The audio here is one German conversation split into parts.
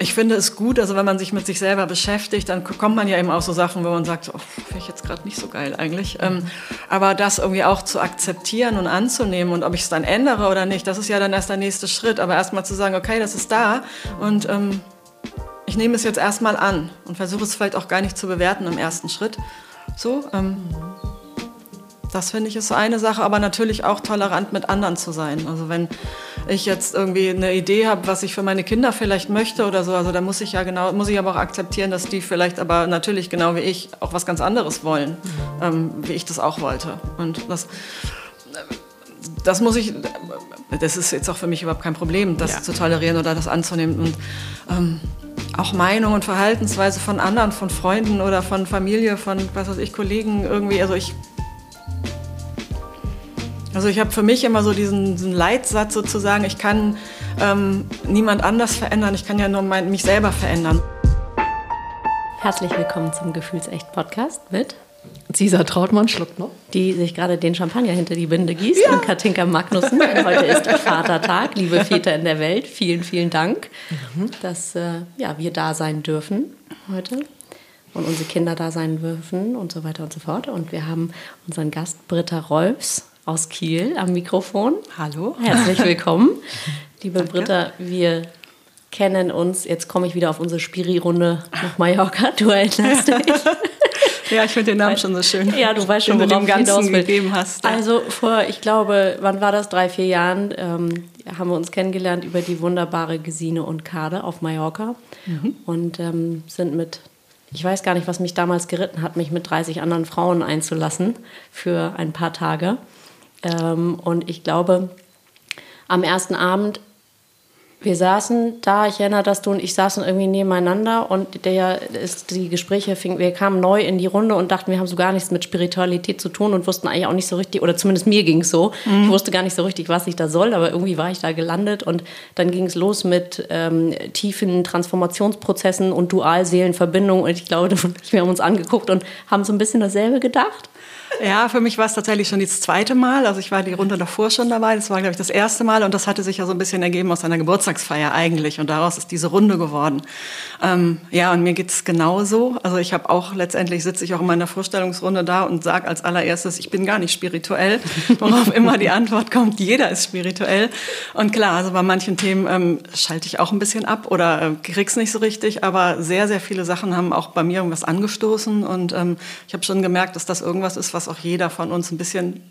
ich finde es gut, also wenn man sich mit sich selber beschäftigt, dann kommt man ja eben auch so Sachen, wo man sagt, oh, finde ich jetzt gerade nicht so geil eigentlich. Ähm, aber das irgendwie auch zu akzeptieren und anzunehmen und ob ich es dann ändere oder nicht, das ist ja dann erst der nächste Schritt. Aber erstmal zu sagen, okay, das ist da und ähm, ich nehme es jetzt erstmal an und versuche es vielleicht auch gar nicht zu bewerten im ersten Schritt. So, ähm, das finde ich ist so eine Sache, aber natürlich auch tolerant mit anderen zu sein. Also wenn ich jetzt irgendwie eine Idee habe, was ich für meine Kinder vielleicht möchte oder so, also da muss ich ja genau, muss ich aber auch akzeptieren, dass die vielleicht aber natürlich genau wie ich auch was ganz anderes wollen, ähm, wie ich das auch wollte. Und das, das muss ich, das ist jetzt auch für mich überhaupt kein Problem, das ja. zu tolerieren oder das anzunehmen. Und ähm, auch Meinung und Verhaltensweise von anderen, von Freunden oder von Familie, von was weiß ich, Kollegen irgendwie. Also ich also ich habe für mich immer so diesen, diesen, Leitsatz sozusagen, ich kann ähm, niemand anders verändern, ich kann ja nur mein, mich selber verändern. Herzlich willkommen zum Gefühlsecht-Podcast mit Cesar Trautmann schluckt noch. Die sich gerade den Champagner hinter die Binde gießt ja. und Katinka Magnussen. Heute ist Vatertag, liebe Väter in der Welt. Vielen, vielen Dank, mhm. dass äh, ja, wir da sein dürfen heute und unsere Kinder da sein dürfen und so weiter und so fort. Und wir haben unseren Gast Britta Rolfs aus Kiel am Mikrofon. Hallo. Herzlich willkommen. Liebe Danke. Britta, wir kennen uns. Jetzt komme ich wieder auf unsere Spiri-Runde nach Mallorca. Du erinnerst dich. Ja, ich finde den Namen schon so schön. Ja, du weißt schon, worauf du dem Ganzen gegeben hast. Ja. Also vor, ich glaube, wann war das? Drei, vier Jahren ähm, haben wir uns kennengelernt über die wunderbare Gesine und Kade auf Mallorca mhm. und ähm, sind mit ich weiß gar nicht, was mich damals geritten hat, mich mit 30 anderen Frauen einzulassen für ein paar Tage. Ähm, und ich glaube, am ersten Abend, wir saßen da, ich erinnere, dass du und ich saßen irgendwie nebeneinander und der ist, die Gespräche fingen, wir kamen neu in die Runde und dachten, wir haben so gar nichts mit Spiritualität zu tun und wussten eigentlich auch nicht so richtig, oder zumindest mir ging es so, mhm. ich wusste gar nicht so richtig, was ich da soll, aber irgendwie war ich da gelandet und dann ging es los mit ähm, tiefen Transformationsprozessen und Dualseelenverbindungen und ich glaube, wir haben uns angeguckt und haben so ein bisschen dasselbe gedacht. Ja, für mich war es tatsächlich schon das zweite Mal. Also ich war die Runde davor schon dabei. Das war, glaube ich, das erste Mal. Und das hatte sich ja so ein bisschen ergeben aus einer Geburtstagsfeier eigentlich. Und daraus ist diese Runde geworden. Ähm, ja, und mir geht's genauso. Also ich habe auch, letztendlich sitze ich auch in meiner Vorstellungsrunde da und sage als allererstes, ich bin gar nicht spirituell. Worauf immer die Antwort kommt, jeder ist spirituell. Und klar, also bei manchen Themen ähm, schalte ich auch ein bisschen ab oder äh, krieg's nicht so richtig. Aber sehr, sehr viele Sachen haben auch bei mir irgendwas angestoßen. Und ähm, ich habe schon gemerkt, dass das irgendwas ist, was auch jeder von uns ein bisschen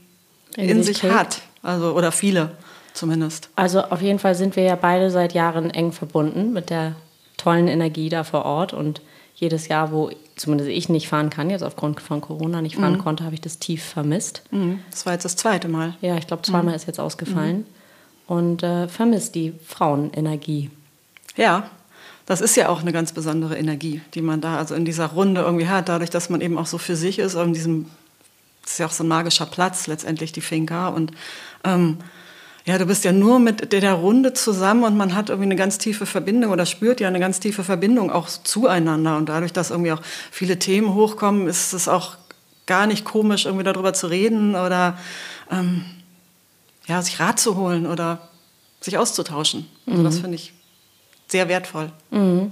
in, in sich, sich hat. Also, oder viele zumindest. Also auf jeden Fall sind wir ja beide seit Jahren eng verbunden mit der tollen Energie da vor Ort. Und jedes Jahr, wo zumindest ich nicht fahren kann, jetzt aufgrund von Corona nicht fahren mhm. konnte, habe ich das tief vermisst. Mhm. Das war jetzt das zweite Mal. Ja, ich glaube, zweimal mhm. ist jetzt ausgefallen. Mhm. Und äh, vermisst die Frauenenergie. Ja, das ist ja auch eine ganz besondere Energie, die man da also in dieser Runde irgendwie hat, dadurch, dass man eben auch so für sich ist, in diesem ist ja auch so ein magischer Platz, letztendlich die Finca. Und ähm, ja, du bist ja nur mit der, Runde zusammen und man hat irgendwie eine ganz tiefe Verbindung oder spürt ja eine ganz tiefe Verbindung auch zueinander. Und dadurch, dass irgendwie auch viele Themen hochkommen, ist es auch gar nicht komisch, irgendwie darüber zu reden oder ähm, ja, sich Rat zu holen oder sich auszutauschen. Also das mhm. finde ich sehr wertvoll. Mhm.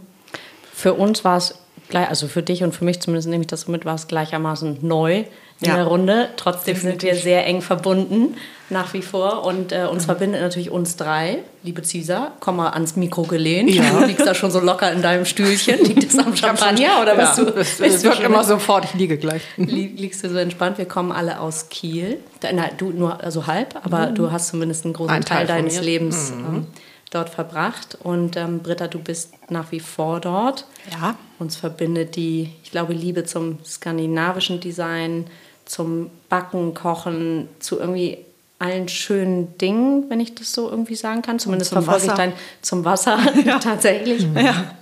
Für uns war es, also für dich und für mich zumindest nehme ich das so mit, war es gleichermaßen neu, in ja. der Runde. Trotzdem Definitiv. sind wir sehr eng verbunden nach wie vor und äh, uns mhm. verbindet natürlich uns drei. Liebe Cisa, komm mal ans Mikro gelehnt. Ja. Du liegst da schon so locker in deinem Stühlchen. Liegt es am Champagner oder bist ja. du? Es, bist wird immer sofort, ich liege gleich. Liegst du so entspannt? Wir kommen alle aus Kiel. Na, du nur also halb, aber mhm. du hast zumindest einen großen Ein Teil, Teil deines Lebens mhm. ähm, dort verbracht. Und ähm, Britta, du bist nach wie vor dort. Ja. Uns verbindet die, ich glaube, Liebe zum skandinavischen Design, zum Backen, Kochen, zu irgendwie allen schönen Dingen, wenn ich das so irgendwie sagen kann. Zumindest verfolge ich dein zum Wasser ja. tatsächlich. Ja.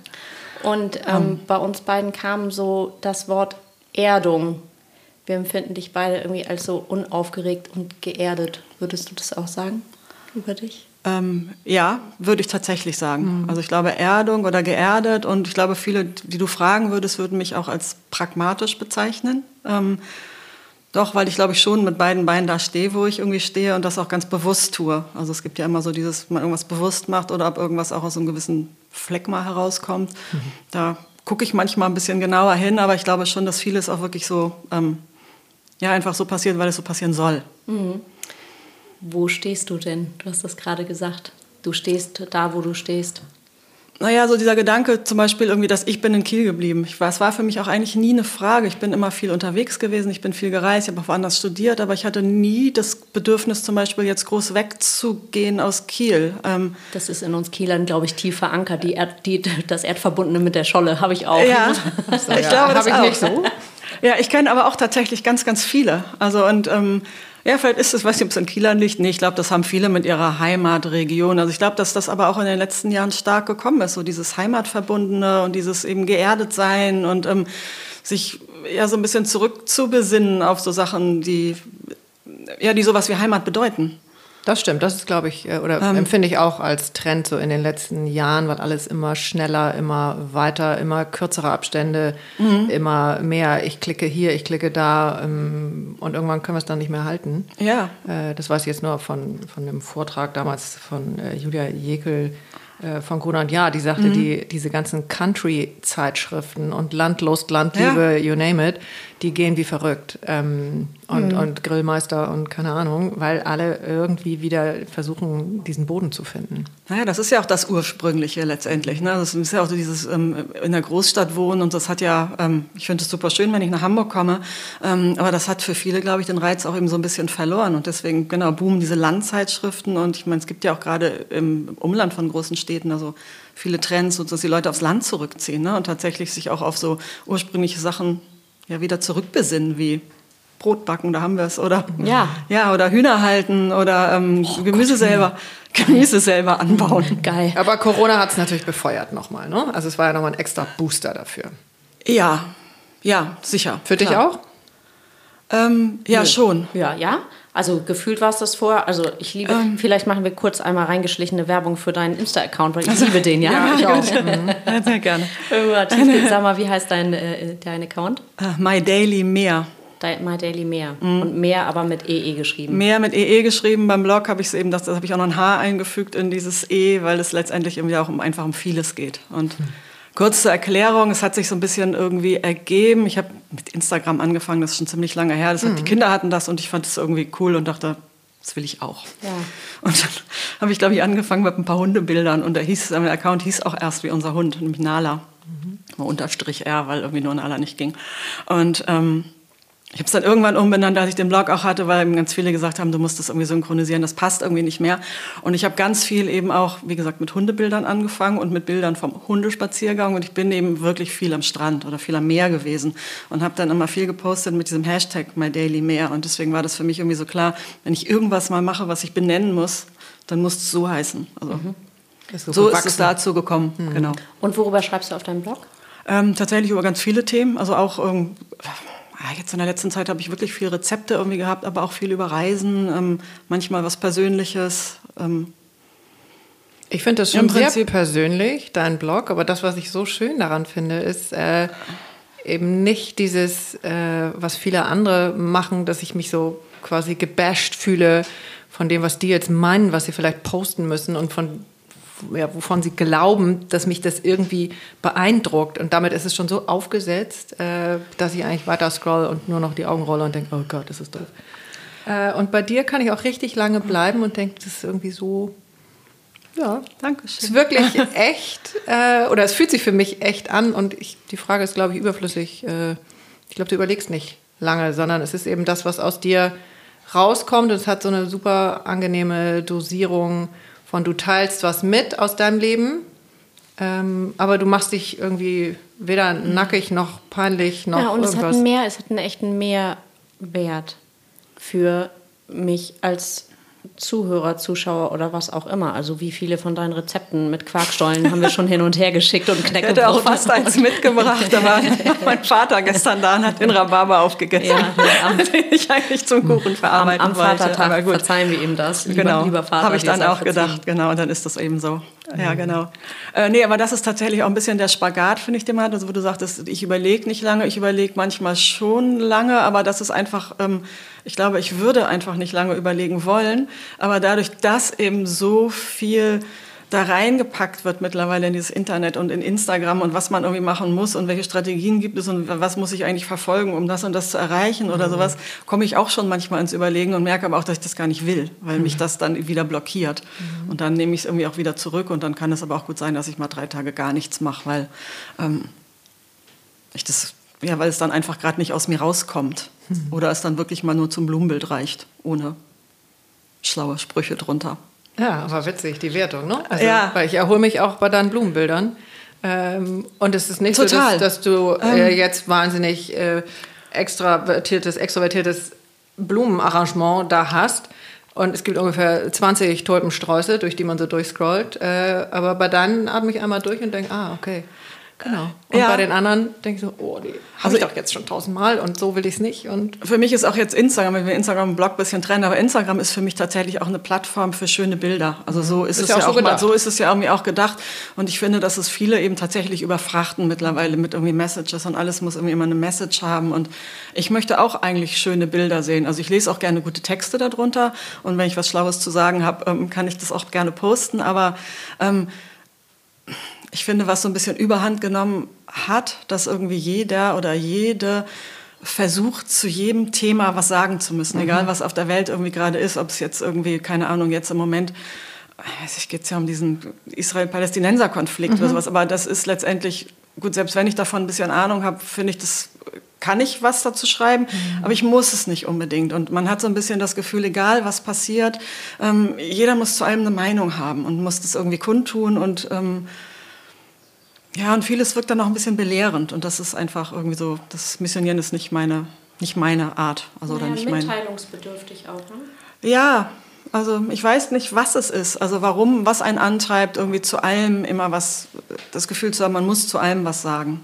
Und ähm, um. bei uns beiden kam so das Wort Erdung. Wir empfinden dich beide irgendwie als so unaufgeregt und geerdet. Würdest du das auch sagen über dich? Ähm, ja, würde ich tatsächlich sagen. Mhm. Also ich glaube Erdung oder geerdet und ich glaube viele, die du fragen würdest, würden mich auch als pragmatisch bezeichnen. Ähm, Doch, weil ich glaube ich schon mit beiden Beinen da stehe, wo ich irgendwie stehe und das auch ganz bewusst tue. Also es gibt ja immer so dieses, man irgendwas bewusst macht oder ob irgendwas auch aus einem gewissen Fleck mal herauskommt. Mhm. Da gucke ich manchmal ein bisschen genauer hin, aber ich glaube schon, dass vieles auch wirklich so, ähm, ja, einfach so passiert, weil es so passieren soll. Mhm. Wo stehst du denn? Du hast das gerade gesagt. Du stehst da, wo du stehst. Naja, so dieser Gedanke zum Beispiel irgendwie, dass ich bin in Kiel geblieben. Ich war, es war für mich auch eigentlich nie eine Frage. Ich bin immer viel unterwegs gewesen, ich bin viel gereist, ich habe auch woanders studiert, aber ich hatte nie das Bedürfnis, zum Beispiel jetzt groß wegzugehen aus Kiel. Ähm das ist in uns Kielern, glaube ich, tief verankert. Die Erd, die, das Erdverbundene mit der Scholle habe ich auch. Ja, so, ich glaube, das habe ich auch. nicht so. Ja, ich kenne aber auch tatsächlich ganz, ganz viele. Also und ähm, ja, vielleicht ist es, weiß nicht, ob es in Kielern liegt. Nee, ich glaube, das haben viele mit ihrer Heimatregion. Also ich glaube, dass das aber auch in den letzten Jahren stark gekommen ist, so dieses Heimatverbundene und dieses eben geerdet sein und ähm, sich ja so ein bisschen zurückzubesinnen auf so Sachen, die ja, die sowas wie Heimat bedeuten. Das stimmt, das ist, glaube ich, äh, oder ähm, empfinde ich auch als Trend so in den letzten Jahren, weil alles immer schneller, immer weiter, immer kürzere Abstände, mhm. immer mehr. Ich klicke hier, ich klicke da ähm, und irgendwann können wir es dann nicht mehr halten. Ja. Äh, das weiß ich jetzt nur von, von dem Vortrag damals von äh, Julia Jekel von Gruner und Ja, die sagte, mhm. die, diese ganzen Country-Zeitschriften und Landlust, Landliebe, ja. you name it, die gehen wie verrückt. Ähm, und, mhm. und Grillmeister und keine Ahnung, weil alle irgendwie wieder versuchen, diesen Boden zu finden. Naja, das ist ja auch das Ursprüngliche letztendlich. Ne? Das ist ja auch so dieses ähm, in der Großstadt wohnen und das hat ja, ähm, ich finde es super schön, wenn ich nach Hamburg komme, ähm, aber das hat für viele, glaube ich, den Reiz auch eben so ein bisschen verloren und deswegen, genau, boomen diese Landzeitschriften und ich meine, es gibt ja auch gerade im Umland von großen Städten, also viele Trends, dass die Leute aufs Land zurückziehen ne? und tatsächlich sich auch auf so ursprüngliche Sachen ja wieder zurückbesinnen, wie Brot backen, da haben wir es. Oder, ja. ja, oder Hühner halten oder ähm, oh, Gemüse, Gott, selber, Gemüse selber anbauen. Geil. Aber Corona hat es natürlich befeuert nochmal. Ne? Also es war ja nochmal ein extra Booster dafür. Ja, ja, sicher. Für dich auch? Ähm, ja, Nö. schon. Ja, ja. Also gefühlt war es das vorher. Also ich liebe, ähm. vielleicht machen wir kurz einmal reingeschlichene Werbung für deinen Insta-Account, weil ich also, liebe den, ja? ja ich auch. Mhm. Sehr gerne. Sag mal, wie heißt dein, äh, dein Account? Uh, My Daily Meer. My Daily Meer. Mhm. Und Meer aber mit EE geschrieben. Meer mit EE geschrieben. Beim Blog habe ich es eben, das, das habe ich auch noch ein H eingefügt in dieses E, weil es letztendlich irgendwie auch um, einfach um vieles geht. Und mhm. Kurz zur Erklärung, es hat sich so ein bisschen irgendwie ergeben. Ich habe mit Instagram angefangen, das ist schon ziemlich lange her. Das hat, mhm. Die Kinder hatten das und ich fand es irgendwie cool und dachte, das will ich auch. Ja. Und dann habe ich, glaube ich, angefangen mit ein paar Hundebildern und der hieß, mein Account hieß auch erst wie unser Hund, nämlich Nala. Mhm. Unterstrich R, weil irgendwie nur Nala nicht ging. Und ähm, ich habe es dann irgendwann umbenannt, als ich den Blog auch hatte, weil ganz viele gesagt haben, du musst das irgendwie synchronisieren, das passt irgendwie nicht mehr. Und ich habe ganz viel eben auch, wie gesagt, mit Hundebildern angefangen und mit Bildern vom Hundespaziergang. Und ich bin eben wirklich viel am Strand oder viel am Meer gewesen und habe dann immer viel gepostet mit diesem Hashtag MyDailyMeer. Und deswegen war das für mich irgendwie so klar, wenn ich irgendwas mal mache, was ich benennen muss, dann muss es so heißen. Also, mhm. ist so, so ist es dazu gekommen, mhm. genau. Und worüber schreibst du auf deinem Blog? Ähm, tatsächlich über ganz viele Themen, also auch ähm, jetzt in der letzten Zeit habe ich wirklich viel Rezepte irgendwie gehabt, aber auch viel über Reisen, ähm, manchmal was Persönliches. Ähm. Ich finde das schon sehr persönlich, dein Blog, aber das, was ich so schön daran finde, ist äh, eben nicht dieses, äh, was viele andere machen, dass ich mich so quasi gebasht fühle von dem, was die jetzt meinen, was sie vielleicht posten müssen und von ja, wovon sie glauben, dass mich das irgendwie beeindruckt. Und damit ist es schon so aufgesetzt, äh, dass ich eigentlich weiter scroll und nur noch die Augen rolle und denke, oh Gott, das ist doof. Äh, und bei dir kann ich auch richtig lange bleiben und denke, das ist irgendwie so, ja, danke schön. Es ist wirklich echt, äh, oder es fühlt sich für mich echt an und ich, die Frage ist, glaube ich, überflüssig. Äh, ich glaube, du überlegst nicht lange, sondern es ist eben das, was aus dir rauskommt und es hat so eine super angenehme Dosierung von du teilst was mit aus deinem Leben, ähm, aber du machst dich irgendwie weder nackig noch peinlich noch ja, und irgendwas. es hat mehr, es hat einen echten Mehrwert für mich als Zuhörer, Zuschauer oder was auch immer. Also wie viele von deinen Rezepten mit Quarkstollen haben wir schon hin und her geschickt und Knäckebrot. Ich hätte auch fast eins mitgebracht, da war mein Vater gestern da und hat den Rhabarber aufgegessen, ja, ja. den ich eigentlich zum Kuchen verarbeiten am, am wollte. Vatertag verzeihen wir ihm das. Lieber, genau. Habe ich dann auch gedacht, genau, und dann ist das eben so. Ja, genau. Äh, nee, aber das ist tatsächlich auch ein bisschen der Spagat, finde ich, den man hat. Also, wo du sagtest, ich überlege nicht lange, ich überlege manchmal schon lange, aber das ist einfach, ähm, ich glaube, ich würde einfach nicht lange überlegen wollen. Aber dadurch, dass eben so viel da reingepackt wird mittlerweile in dieses Internet und in Instagram und was man irgendwie machen muss und welche Strategien gibt es und was muss ich eigentlich verfolgen, um das und das zu erreichen oder mhm. sowas, komme ich auch schon manchmal ins Überlegen und merke aber auch, dass ich das gar nicht will, weil mhm. mich das dann wieder blockiert. Mhm. Und dann nehme ich es irgendwie auch wieder zurück und dann kann es aber auch gut sein, dass ich mal drei Tage gar nichts mache, weil ähm, ich das, ja, weil es dann einfach gerade nicht aus mir rauskommt mhm. oder es dann wirklich mal nur zum Blumenbild reicht, ohne schlaue Sprüche drunter. Ja, aber witzig, die Wertung, ne? Also, ja. Weil ich erhole mich auch bei deinen Blumenbildern. Ähm, und es ist nicht Total. so, dass, dass du äh, ähm. jetzt wahnsinnig äh, extravertiertes, extrovertiertes Blumenarrangement da hast. Und es gibt ungefähr 20 Tulpensträuße, durch die man so durchscrollt. Äh, aber bei deinen atme ich einmal durch und denke, ah, okay. Genau. Und ja. bei den anderen denke ich so, oh, die habe also ich doch jetzt schon tausendmal und so will ich es nicht. Und für mich ist auch jetzt Instagram, wenn wir Instagram und Blog ein bisschen trennen, aber Instagram ist für mich tatsächlich auch eine Plattform für schöne Bilder. Also so ist, ist es ja, auch, so, mal, so ist es ja irgendwie auch gedacht. Und ich finde, dass es viele eben tatsächlich überfrachten mittlerweile mit irgendwie Messages und alles muss irgendwie immer eine Message haben. Und ich möchte auch eigentlich schöne Bilder sehen. Also ich lese auch gerne gute Texte darunter und wenn ich was Schlaues zu sagen habe, ähm, kann ich das auch gerne posten. Aber ähm, ich finde, was so ein bisschen überhand genommen hat, dass irgendwie jeder oder jede versucht, zu jedem Thema was sagen zu müssen, mhm. egal was auf der Welt irgendwie gerade ist, ob es jetzt irgendwie, keine Ahnung, jetzt im Moment, weiß ich, geht es ja um diesen Israel-Palästinenser-Konflikt mhm. oder sowas, aber das ist letztendlich, gut, selbst wenn ich davon ein bisschen Ahnung habe, finde ich, das kann ich was dazu schreiben, mhm. aber ich muss es nicht unbedingt. Und man hat so ein bisschen das Gefühl, egal was passiert, ähm, jeder muss zu allem eine Meinung haben und muss das irgendwie kundtun und ähm, ja, und vieles wirkt dann auch ein bisschen belehrend und das ist einfach irgendwie so, das Missionieren ist nicht meine, nicht meine Art. Also, naja, oder nicht mitteilungsbedürftig auch, ne? Ja, also ich weiß nicht, was es ist, also warum, was einen antreibt, irgendwie zu allem immer was, das Gefühl zu haben, man muss zu allem was sagen.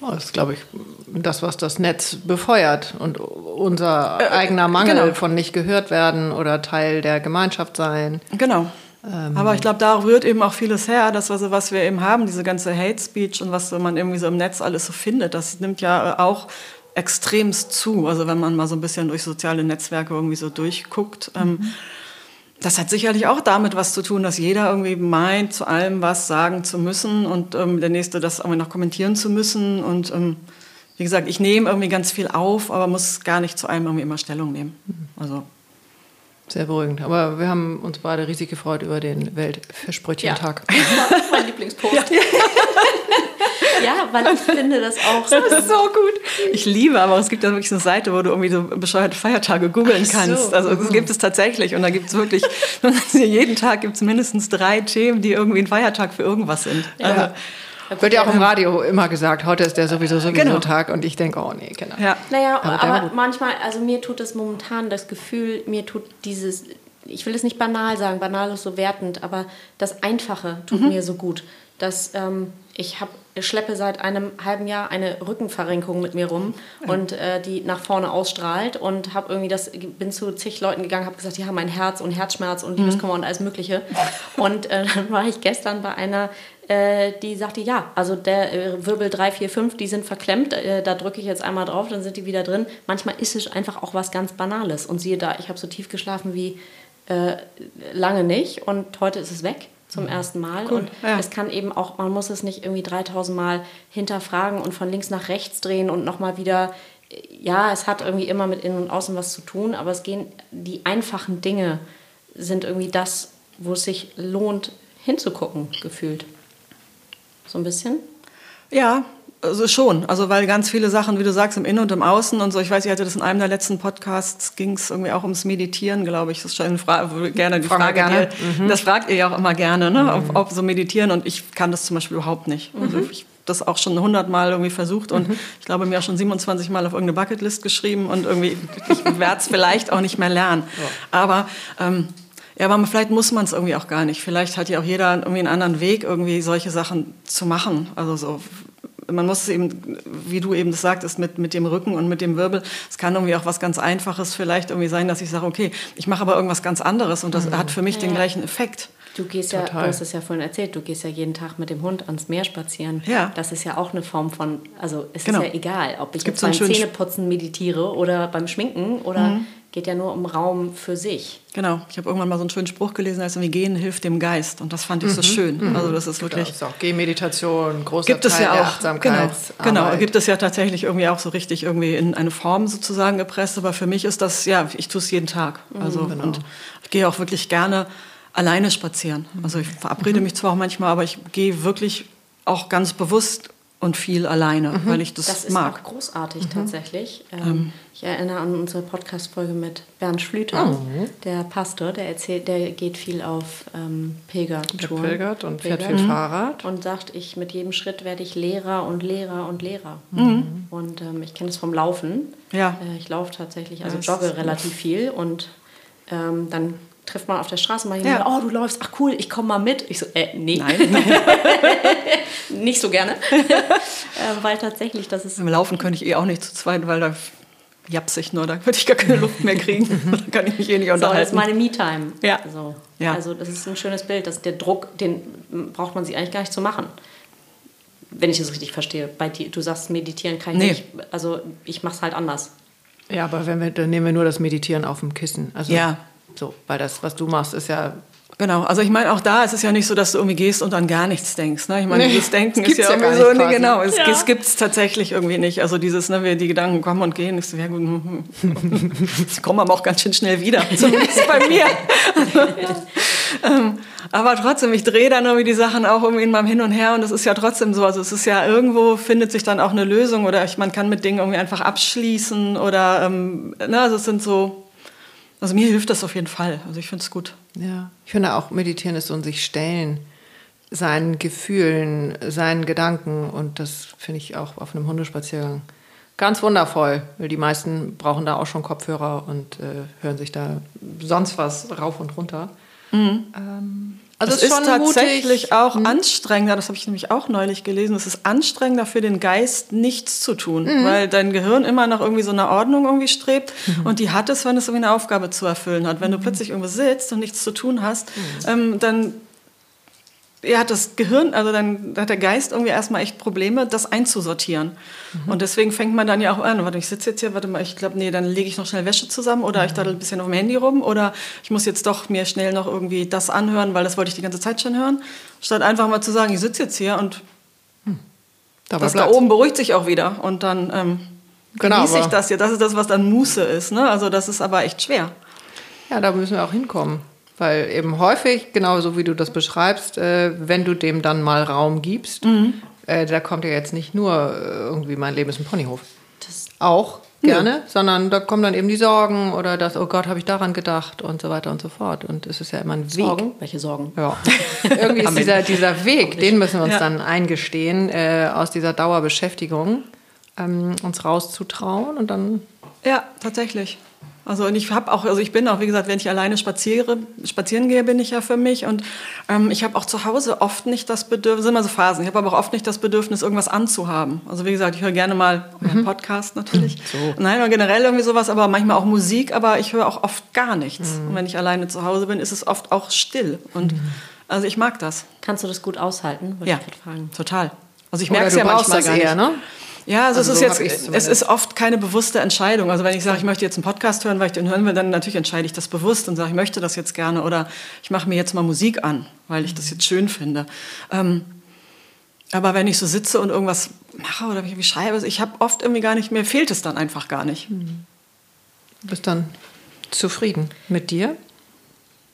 Das ist, glaube ich, das, was das Netz befeuert und unser äh, eigener Mangel genau. von nicht gehört werden oder Teil der Gemeinschaft sein. Genau. Ähm Aber ich glaube, da rührt eben auch vieles her, das, was, was wir eben haben, diese ganze Hate Speech und was man irgendwie so im Netz alles so findet, das nimmt ja auch extremst zu. Also wenn man mal so ein bisschen durch soziale Netzwerke irgendwie so durchguckt. Ähm, mhm. das hat sicherlich auch damit was zu tun, dass jeder irgendwie meint, zu allem was sagen zu müssen und ähm, der Nächste das irgendwie noch kommentieren zu müssen. Und ähm, wie gesagt, ich nehme irgendwie ganz viel auf, aber muss gar nicht zu allem irgendwie immer Stellung nehmen. Mhm. Also sehr beruhigend. Aber wir haben uns beide riesig gefreut über den Weltfischbrötchen-Tag. Ja. Das war mein Lieblingspost. Ja. ja, weil ich finde das auch so. Das ist so gut. Ich liebe, aber es gibt ja wirklich eine Seite, wo du irgendwie so bescheuerte Feiertage googeln kannst. So. Also das gibt es tatsächlich und da gibt es wirklich, jeden Tag gibt es mindestens drei Themen, die irgendwie ein Feiertag für irgendwas sind. Ja. Also, wird ja auch im Radio immer gesagt, heute ist der sowieso sowieso genau. Tag und ich denke, oh nee, genau. Ja. Naja, aber, aber manchmal, also mir tut es momentan das Gefühl, mir tut dieses, ich will es nicht banal sagen, banal ist so wertend, aber das Einfache tut mhm. mir so gut. Dass ähm, ich habe schleppe seit einem halben Jahr eine Rückenverrenkung mit mir rum und äh, die nach vorne ausstrahlt und habe irgendwie das bin zu zig Leuten gegangen habe gesagt die haben ein Herz und Herzschmerz und Liebeskummer mhm. und alles mögliche und äh, dann war ich gestern bei einer äh, die sagte, ja, also der äh, Wirbel 3, 4, 5, die sind verklemmt, äh, da drücke ich jetzt einmal drauf, dann sind die wieder drin. Manchmal ist es einfach auch was ganz Banales. Und siehe da, ich habe so tief geschlafen wie äh, lange nicht und heute ist es weg zum mhm. ersten Mal. Cool, und ja. es kann eben auch, man muss es nicht irgendwie 3000 Mal hinterfragen und von links nach rechts drehen und nochmal wieder. Ja, es hat irgendwie immer mit Innen und Außen was zu tun, aber es gehen, die einfachen Dinge sind irgendwie das, wo es sich lohnt, hinzugucken, gefühlt. So ein bisschen? Ja, also schon. Also weil ganz viele Sachen, wie du sagst, im Innen und im Außen und so. Ich weiß, ich hatte das in einem der letzten Podcasts, ging es irgendwie auch ums Meditieren, glaube ich. Das ist schon Frage, gerne die Frage. Gerne. Mhm. Das fragt ihr ja auch immer gerne, ne? Mhm. Ob, ob, so meditieren. Und ich kann das zum Beispiel überhaupt nicht. Also mhm. Also ich das auch schon hundertmal irgendwie versucht und mhm. ich glaube mir auch schon 27 Mal auf irgendeine Bucketlist geschrieben und irgendwie ich werde es vielleicht auch nicht mehr lernen. Ja. Aber ähm, ja, aber vielleicht muss man es irgendwie auch gar nicht. Vielleicht hat ja auch jeder irgendwie einen anderen Weg, irgendwie solche Sachen zu machen. Also so man muss es eben, wie du eben sagtest, mit, mit dem Rücken und mit dem Wirbel, es kann irgendwie auch was ganz Einfaches vielleicht irgendwie sein, dass ich sage, okay, ich mache aber irgendwas ganz anderes und das mhm. hat für mich ja. den gleichen Effekt. Du gehst Total. ja, du hast es ja vorhin erzählt, du gehst ja jeden Tag mit dem Hund ans Meer spazieren. Ja. Das ist ja auch eine Form von, also es genau. ist ja egal, ob ich jetzt beim Zähneputzen meditiere oder beim Schminken oder mhm. Geht ja nur um Raum für sich. Genau, ich habe irgendwann mal so einen schönen Spruch gelesen, als irgendwie Gehen hilft dem Geist und das fand ich mhm. so schön. Mhm. Also das ist wirklich... Das ist auch Gehmeditation, großer gibt Teil es ja auch, Achtsamkeit. Genau, genau, gibt es ja tatsächlich irgendwie auch so richtig irgendwie in eine Form sozusagen gepresst, aber für mich ist das, ja, ich tue es jeden Tag. Mhm. Also genau. und ich gehe auch wirklich gerne alleine spazieren. Also ich verabrede mich zwar auch manchmal, aber ich gehe wirklich auch ganz bewusst und viel alleine, mhm. weil ich das, das mag. Das ist auch großartig mhm. tatsächlich. Ähm, ähm. Ich erinnere an unsere Podcast-Folge mit Bernd Schlüter, mhm. der Pastor, der erzählt, der geht viel auf ähm, Pilgertouren. Der pilgert und fährt viel Fahrrad. Und sagt, ich mit jedem Schritt werde ich Lehrer und Lehrer und Lehrer. Mhm. Und ähm, ich kenne es vom Laufen. Ja. Äh, ich laufe tatsächlich, also ja, jogge relativ viel und ähm, dann trifft man auf der Straße mal jemanden, ja. oh, du läufst, ach cool, ich komme mal mit. Ich so, äh, nee. Nein. nicht so gerne. äh, weil tatsächlich, das ist... Im Laufen könnte ich eh auch nicht zu zweit, weil da japs ich nur, da würde ich gar keine Luft mehr kriegen. da kann ich mich eh nicht unterhalten. So, das ist meine Me-Time. Ja. So. ja. Also das ist ein schönes Bild. dass der Druck, den braucht man sich eigentlich gar nicht zu machen. Wenn ich es richtig verstehe. Bei dir, du sagst, meditieren kann ich nee. nicht. Also ich mache es halt anders. Ja, aber wenn wir, dann nehmen wir nur das Meditieren auf dem Kissen. Also ja. So, weil das, was du machst, ist ja Genau, also ich meine, auch da ist es ja nicht so, dass du irgendwie gehst und an gar nichts denkst. Ne? Ich meine, nee, dieses Denken ist ja irgendwie so, nee, genau, es, ja. es gibt es tatsächlich irgendwie nicht. Also dieses, ne, wie die Gedanken kommen und gehen, ist ja gut, sie kommen aber auch ganz schön schnell wieder, zumindest bei mir. ähm, aber trotzdem, ich drehe dann irgendwie die Sachen auch irgendwie in meinem Hin und Her und es ist ja trotzdem so, also es ist ja irgendwo findet sich dann auch eine Lösung oder ich, man kann mit Dingen irgendwie einfach abschließen oder, ähm, ne, also es sind so also mir hilft das auf jeden Fall. Also ich finde es gut. Ja, ich finde auch meditieren ist so ein sich stellen seinen Gefühlen, seinen Gedanken und das finde ich auch auf einem Hundespaziergang ganz wundervoll, weil die meisten brauchen da auch schon Kopfhörer und äh, hören sich da sonst was rauf und runter. Mhm. Ähm, also es ist, ist tatsächlich mutig. auch mhm. anstrengender, das habe ich nämlich auch neulich gelesen, es ist anstrengender für den Geist, nichts zu tun, mhm. weil dein Gehirn immer nach irgendwie so einer Ordnung irgendwie strebt mhm. und die hat es, wenn es irgendwie eine Aufgabe zu erfüllen hat. Wenn du mhm. plötzlich irgendwo sitzt und nichts zu tun hast, mhm. ähm, dann ja, hat das Gehirn, also dann hat der Geist irgendwie erstmal echt Probleme, das einzusortieren. Mhm. Und deswegen fängt man dann ja auch an, warte, ich sitze jetzt hier, warte mal, ich glaube, nee, dann lege ich noch schnell Wäsche zusammen oder mhm. ich daddel ein bisschen auf dem Handy rum oder ich muss jetzt doch mir schnell noch irgendwie das anhören, weil das wollte ich die ganze Zeit schon hören. Statt einfach mal zu sagen, ich sitze jetzt hier und hm. das da oben beruhigt sich auch wieder und dann ähm, genau, genieße ich das hier. Das ist das, was dann Muße ist. Ne? Also das ist aber echt schwer. Ja, da müssen wir auch hinkommen. Weil eben häufig, genauso wie du das beschreibst, äh, wenn du dem dann mal Raum gibst, mhm. äh, da kommt ja jetzt nicht nur äh, irgendwie mein Leben ist ein Ponyhof. Das auch gerne, ja. sondern da kommen dann eben die Sorgen oder das, oh Gott, habe ich daran gedacht und so weiter und so fort. Und es ist ja immer ein Weg. Sorgen? Welche Sorgen? Ja. Irgendwie ist dieser, dieser Weg, den müssen wir uns ja. dann eingestehen, äh, aus dieser Dauerbeschäftigung, ähm, uns rauszutrauen und dann. Ja, tatsächlich. Also und ich habe auch, also ich bin auch, wie gesagt, wenn ich alleine spaziere, spazieren gehe, bin ich ja für mich. Und ähm, ich habe auch zu Hause oft nicht das Bedürfnis, sind immer so Phasen, ich habe aber auch oft nicht das Bedürfnis, irgendwas anzuhaben. Also wie gesagt, ich höre gerne mal mhm. Podcast natürlich. So. Nein, generell irgendwie sowas, aber manchmal auch Musik, aber ich höre auch oft gar nichts. Mhm. Und wenn ich alleine zu Hause bin, ist es oft auch still. Und mhm. also ich mag das. Kannst du das gut aushalten? Ja, total. Also ich merke es ja manchmal gar nicht. Eher, ne? Ja, also, also es, so ist jetzt, es ist oft keine bewusste Entscheidung. Also wenn ich sage, ich möchte jetzt einen Podcast hören, weil ich den hören will, dann natürlich entscheide ich das bewusst und sage, ich möchte das jetzt gerne oder ich mache mir jetzt mal Musik an, weil ich das jetzt schön finde. Ähm, aber wenn ich so sitze und irgendwas mache oder wie schreibe, ich habe oft irgendwie gar nicht, mir fehlt es dann einfach gar nicht. Du bist dann zufrieden mit dir?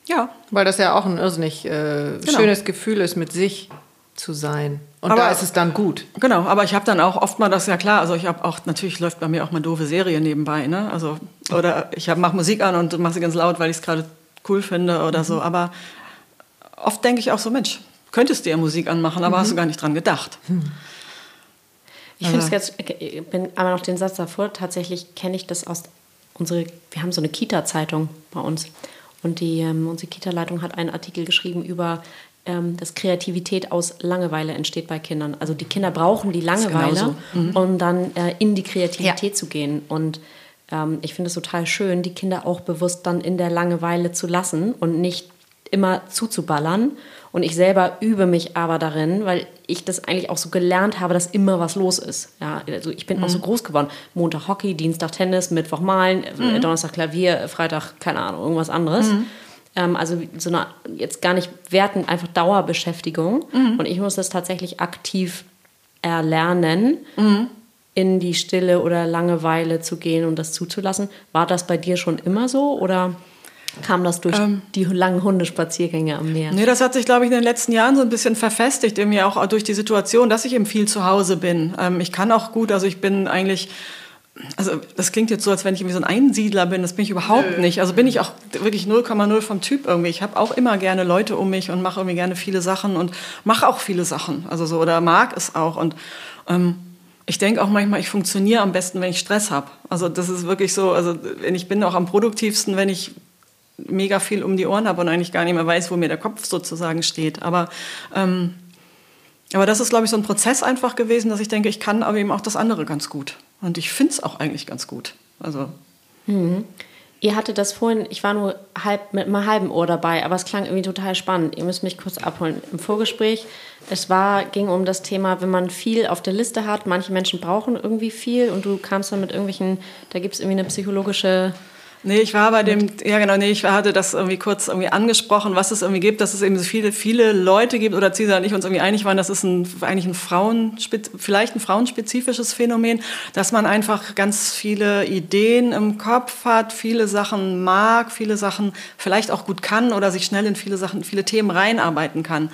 Ja. Weil das ja auch ein irrsinnig äh, genau. schönes Gefühl ist, mit sich zu sein. Und aber, da ist es dann gut. Genau, aber ich habe dann auch oft mal das ja klar, also ich habe auch, natürlich läuft bei mir auch mal doofe Serie nebenbei, ne? Also, oder ich mache Musik an und mache sie ganz laut, weil ich es gerade cool finde oder mhm. so. Aber oft denke ich auch so, Mensch, könntest du ja Musik anmachen, aber mhm. hast du gar nicht dran gedacht. Mhm. Ich finde es ganz, ich bin einmal noch den Satz davor, tatsächlich kenne ich das aus unsere, wir haben so eine Kita-Zeitung bei uns. Und die, ähm, unsere Kita-Leitung hat einen Artikel geschrieben über ähm, dass Kreativität aus Langeweile entsteht bei Kindern. Also die Kinder brauchen die Langeweile, mhm. um dann äh, in die Kreativität ja. zu gehen. Und ähm, ich finde es total schön, die Kinder auch bewusst dann in der Langeweile zu lassen und nicht immer zuzuballern. Und ich selber übe mich aber darin, weil ich das eigentlich auch so gelernt habe, dass immer was los ist. Ja, also ich bin mhm. auch so mhm. groß geworden. Montag Hockey, Dienstag Tennis, Mittwoch Malen, mhm. Donnerstag Klavier, Freitag, keine Ahnung, irgendwas anderes. Mhm. Ähm, also so eine, jetzt gar nicht werten, einfach Dauerbeschäftigung. Mhm. Und ich muss das tatsächlich aktiv erlernen, mhm. in die Stille oder Langeweile zu gehen und das zuzulassen. War das bei dir schon immer so oder kam das durch ähm, die langen Hundespaziergänge am Meer? Nee, das hat sich, glaube ich, in den letzten Jahren so ein bisschen verfestigt, in mir auch durch die Situation, dass ich eben viel zu Hause bin. Ähm, ich kann auch gut, also ich bin eigentlich also das klingt jetzt so, als wenn ich irgendwie so ein Einsiedler bin. Das bin ich überhaupt Nö. nicht. Also bin ich auch wirklich 0,0 vom Typ irgendwie. Ich habe auch immer gerne Leute um mich und mache irgendwie gerne viele Sachen und mache auch viele Sachen. Also so oder mag es auch. Und ähm, ich denke auch manchmal, ich funktioniere am besten, wenn ich Stress habe. Also das ist wirklich so. Also ich bin auch am produktivsten, wenn ich mega viel um die Ohren habe und eigentlich gar nicht mehr weiß, wo mir der Kopf sozusagen steht. Aber ähm, aber das ist, glaube ich, so ein Prozess einfach gewesen, dass ich denke, ich kann aber eben auch das andere ganz gut. Und ich finde es auch eigentlich ganz gut. Also. Mhm. Ihr hattet das vorhin, ich war nur halb mit einem halben Ohr dabei, aber es klang irgendwie total spannend. Ihr müsst mich kurz abholen. Im Vorgespräch, es war, ging um das Thema, wenn man viel auf der Liste hat, manche Menschen brauchen irgendwie viel und du kamst dann mit irgendwelchen, da gibt es irgendwie eine psychologische Nee, ich war bei dem, ja genau, nee, ich hatte das irgendwie kurz irgendwie angesprochen, was es irgendwie gibt, dass es eben so viele, viele Leute gibt, oder Cesar und ich uns irgendwie einig waren, das ist ein, eigentlich ein Frauen, vielleicht ein frauenspezifisches Phänomen, dass man einfach ganz viele Ideen im Kopf hat, viele Sachen mag, viele Sachen vielleicht auch gut kann oder sich schnell in viele Sachen, viele Themen reinarbeiten kann.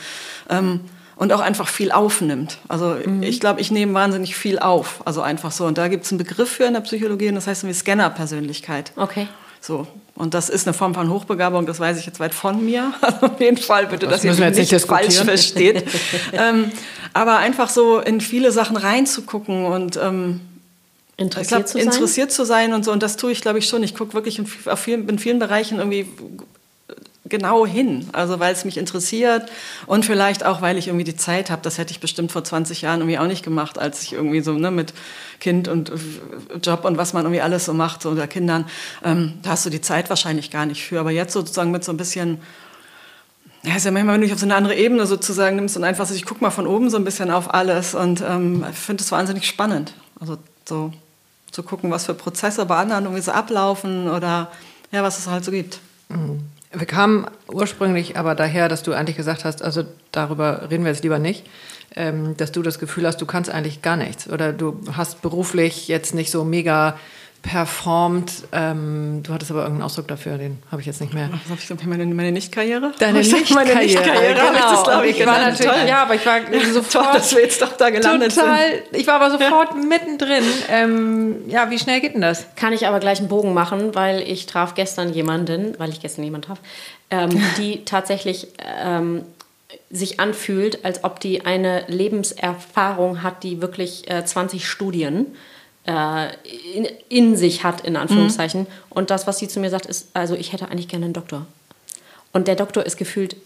Ähm, und auch einfach viel aufnimmt. Also mhm. ich glaube, ich nehme wahnsinnig viel auf. Also einfach so. Und da gibt es einen Begriff für in der Psychologie und das heißt irgendwie Scanner-Persönlichkeit. Okay. So. Und das ist eine Form von Hochbegabung, das weiß ich jetzt weit von mir. Also auf jeden Fall bitte, das dass ihr mich nicht, nicht falsch versteht. ähm, aber einfach so in viele Sachen reinzugucken und ähm, interessiert, glaub, zu, interessiert zu sein und so. Und das tue ich, glaube ich, schon. Ich gucke wirklich in, vielen, in vielen Bereichen irgendwie genau hin, also weil es mich interessiert und vielleicht auch, weil ich irgendwie die Zeit habe. Das hätte ich bestimmt vor 20 Jahren irgendwie auch nicht gemacht, als ich irgendwie so ne, mit Kind und äh, Job und was man irgendwie alles so macht, so unter Kindern, ähm, da hast du die Zeit wahrscheinlich gar nicht für. Aber jetzt sozusagen mit so ein bisschen ja, ist ja manchmal, wenn du dich auf so eine andere Ebene sozusagen nimmst und einfach so, ich gucke mal von oben so ein bisschen auf alles und ähm, finde es wahnsinnig spannend. Also so zu gucken, was für Prozesse bei anderen irgendwie so ablaufen oder ja, was es halt so gibt. Mhm. Wir kamen ursprünglich aber daher, dass du eigentlich gesagt hast, also darüber reden wir jetzt lieber nicht, ähm, dass du das Gefühl hast, du kannst eigentlich gar nichts oder du hast beruflich jetzt nicht so mega performt. Ähm, du hattest aber irgendeinen Ausdruck dafür, den habe ich jetzt nicht mehr. Was habe ich meine, meine Nicht-Karriere? Deine Nicht-Karriere. Nicht genau. Das, glaube ich, ich war natürlich, toll. ja, aber ich war sofort. Toll, dass wir jetzt doch da gelandet total, sind. Ich war aber sofort ja. mittendrin. Ähm, ja, wie schnell geht denn das? Kann ich aber gleich einen Bogen machen, weil ich traf gestern jemanden, weil ich gestern jemanden traf, ähm, die tatsächlich ähm, sich anfühlt, als ob die eine Lebenserfahrung hat, die wirklich äh, 20 Studien in, in, sich hat, in Anführungszeichen. Mhm. Und das, was sie zu mir sagt, ist, also ich hätte eigentlich gerne einen Doktor. Und der Doktor ist gefühlt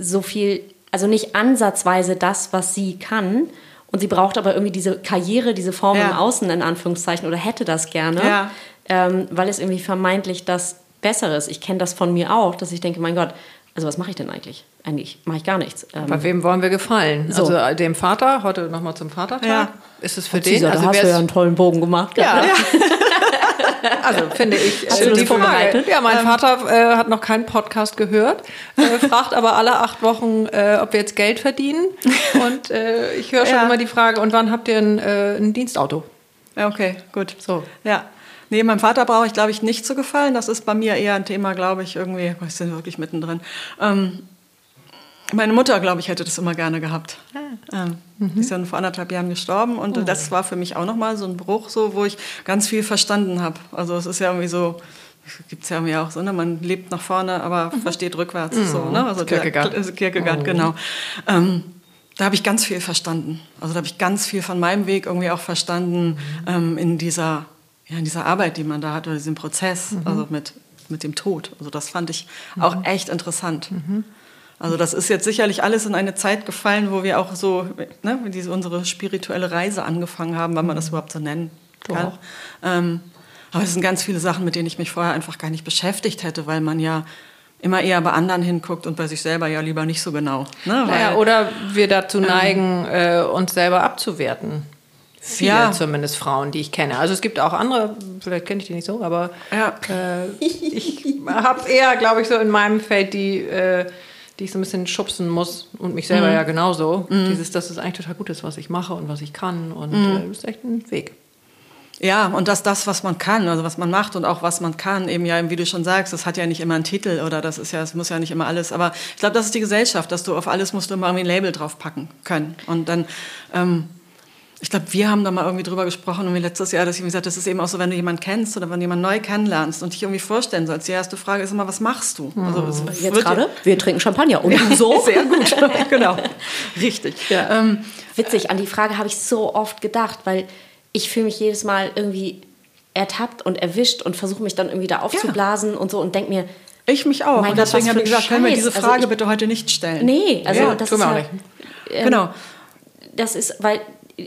so viel, also nicht ansatzweise das, was sie kann. Und sie braucht aber irgendwie diese Karriere, diese Form ja. im Außen, in Anführungszeichen, oder hätte das gerne, ja. ähm, weil es irgendwie vermeintlich das Bessere ist. Ich kenne das von mir auch, dass ich denke, mein Gott, also was mache ich denn eigentlich? Eigentlich mache ich gar nichts. Ähm, Bei wem wollen wir gefallen? So. Also äh, dem Vater, heute nochmal zum Vatertag. Ja. Ist es für Und den? Dieser, also da hast du ja einen tollen Bogen gemacht. Ja. ja. also finde ich. Hast du das vorbereitet? Ja, mein ähm. Vater äh, hat noch keinen Podcast gehört, äh, fragt aber alle acht Wochen, äh, ob wir jetzt Geld verdienen. Und äh, ich höre schon ja. immer die Frage, und wann habt ihr ein, äh, ein Dienstauto? Ja, okay, gut. So. Ja. Nee, meinem Vater brauche ich, glaube ich, nicht zu gefallen. Das ist bei mir eher ein Thema, glaube ich, irgendwie, wir sind wirklich mittendrin. Ähm, meine Mutter, glaube ich, hätte das immer gerne gehabt. Ah. Ähm, mhm. Die ist ja vor anderthalb Jahren gestorben und oh. das war für mich auch nochmal so ein Bruch, so, wo ich ganz viel verstanden habe. Also es ist ja irgendwie so, gibt es ja irgendwie auch so, ne? man lebt nach vorne, aber mhm. versteht rückwärts. Mhm. So, ne? also Kierkegaard. Der, Kierkegaard, oh. genau. Ähm, da habe ich ganz viel verstanden. Also da habe ich ganz viel von meinem Weg irgendwie auch verstanden mhm. ähm, in dieser ja, in dieser Arbeit, die man da hat, oder diesem Prozess, mhm. also mit, mit dem Tod. Also das fand ich mhm. auch echt interessant. Mhm. Also das ist jetzt sicherlich alles in eine Zeit gefallen, wo wir auch so ne, diese, unsere spirituelle Reise angefangen haben, wenn man das überhaupt so nennen kann. Ähm, aber es sind ganz viele Sachen, mit denen ich mich vorher einfach gar nicht beschäftigt hätte, weil man ja immer eher bei anderen hinguckt und bei sich selber ja lieber nicht so genau. Ne? Naja, oder wir dazu ähm, neigen, ähm, äh, uns selber abzuwerten. Viele ja. zumindest Frauen, die ich kenne. Also es gibt auch andere, vielleicht kenne ich die nicht so, aber ja. äh, ich habe eher, glaube ich, so in meinem Feld die, äh, die ich so ein bisschen schubsen muss und mich selber mhm. ja genauso. Mhm. Dieses, dass es eigentlich total gut ist, was ich mache und was ich kann und mhm. äh, das ist echt ein Weg. Ja, und dass das, was man kann, also was man macht und auch was man kann, eben ja, wie du schon sagst, das hat ja nicht immer einen Titel oder das ist ja, es muss ja nicht immer alles, aber ich glaube, das ist die Gesellschaft, dass du auf alles musst du immer irgendwie ein Label draufpacken können. Und dann, ähm, ich glaube, wir haben da mal irgendwie drüber gesprochen, irgendwie letztes Jahr, dass ich gesagt das ist eben auch so, wenn du jemanden kennst oder wenn du jemanden neu kennenlernst und dich irgendwie vorstellen sollst. Die erste Frage ist immer, was machst du? Also, Jetzt gerade? Wir trinken Champagner. Und ja, so? Sehr gut, genau. Richtig. Ja. Ähm, Witzig, an die Frage habe ich so oft gedacht, weil ich fühle mich jedes Mal irgendwie ertappt und erwischt und versuche mich dann irgendwie da aufzublasen ja. und so und denke mir, ich mich auch. und deswegen habe ich gesagt, können wir diese Frage also ich, bitte heute nicht stellen. Nee, also ja, das tun ist wir auch nicht. Ähm, genau. Das ist, weil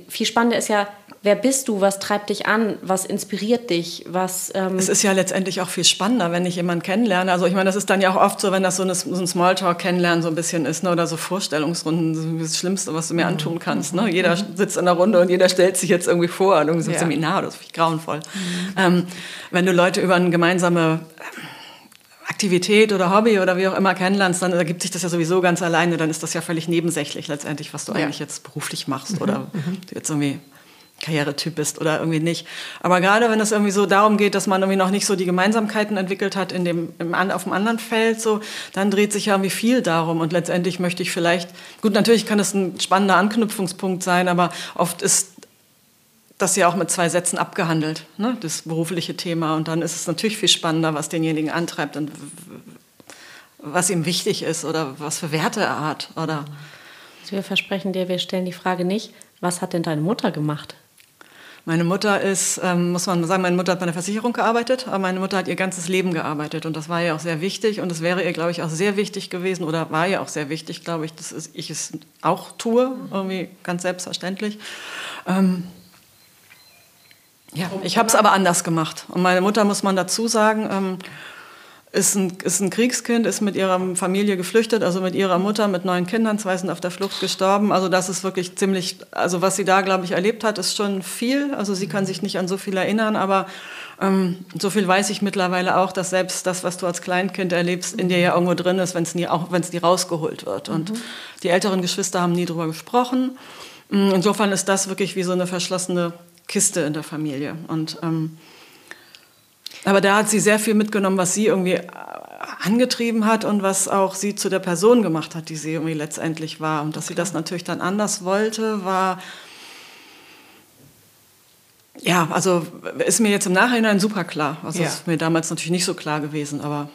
viel spannender ist ja, wer bist du, was treibt dich an, was inspiriert dich, was... Ähm es ist ja letztendlich auch viel spannender, wenn ich jemanden kennenlerne. Also ich meine, das ist dann ja auch oft so, wenn das so, eine, so ein Smalltalk-Kennenlernen so ein bisschen ist, ne? oder so Vorstellungsrunden, das, das Schlimmste, was du mir mhm. antun kannst. Ne? Jeder mhm. sitzt in der Runde und jeder stellt sich jetzt irgendwie vor, irgendwie so ein ja. Seminar, das finde ich grauenvoll. Mhm. Ähm, wenn du Leute über eine gemeinsame Aktivität oder Hobby oder wie auch immer kennenlernst, dann ergibt sich das ja sowieso ganz alleine, dann ist das ja völlig nebensächlich letztendlich, was du ja. eigentlich jetzt beruflich machst mhm. oder mhm. du jetzt irgendwie Karrieretyp bist oder irgendwie nicht. Aber gerade wenn es irgendwie so darum geht, dass man irgendwie noch nicht so die Gemeinsamkeiten entwickelt hat in dem, im, auf dem anderen Feld, so, dann dreht sich ja irgendwie viel darum. Und letztendlich möchte ich vielleicht, gut, natürlich kann es ein spannender Anknüpfungspunkt sein, aber oft ist das ja auch mit zwei Sätzen abgehandelt, ne, das berufliche Thema. Und dann ist es natürlich viel spannender, was denjenigen antreibt und was ihm wichtig ist oder was für Werte er hat. Oder also wir versprechen dir, wir stellen die Frage nicht, was hat denn deine Mutter gemacht? Meine Mutter ist, ähm, muss man sagen, meine Mutter hat bei einer Versicherung gearbeitet, aber meine Mutter hat ihr ganzes Leben gearbeitet und das war ihr auch sehr wichtig und es wäre ihr, glaube ich, auch sehr wichtig gewesen oder war ihr auch sehr wichtig, glaube ich, dass ich es auch tue, irgendwie ganz selbstverständlich. Ähm, ja, ich habe es aber anders gemacht. Und meine Mutter, muss man dazu sagen, ähm, ist, ein, ist ein Kriegskind, ist mit ihrer Familie geflüchtet, also mit ihrer Mutter, mit neun Kindern, zwei sind auf der Flucht gestorben. Also das ist wirklich ziemlich, also was sie da, glaube ich, erlebt hat, ist schon viel. Also sie kann sich nicht an so viel erinnern, aber ähm, so viel weiß ich mittlerweile auch, dass selbst das, was du als Kleinkind erlebst, in dir ja irgendwo drin ist, wenn es nie, auch nie rausgeholt wird. Und mhm. die älteren Geschwister haben nie drüber gesprochen. Insofern ist das wirklich wie so eine verschlossene Kiste in der Familie. Und, ähm, aber da hat sie sehr viel mitgenommen, was sie irgendwie äh, angetrieben hat und was auch sie zu der Person gemacht hat, die sie irgendwie letztendlich war. Und dass sie das natürlich dann anders wollte, war ja, also ist mir jetzt im Nachhinein super klar. Also ja. ist mir damals natürlich nicht so klar gewesen, aber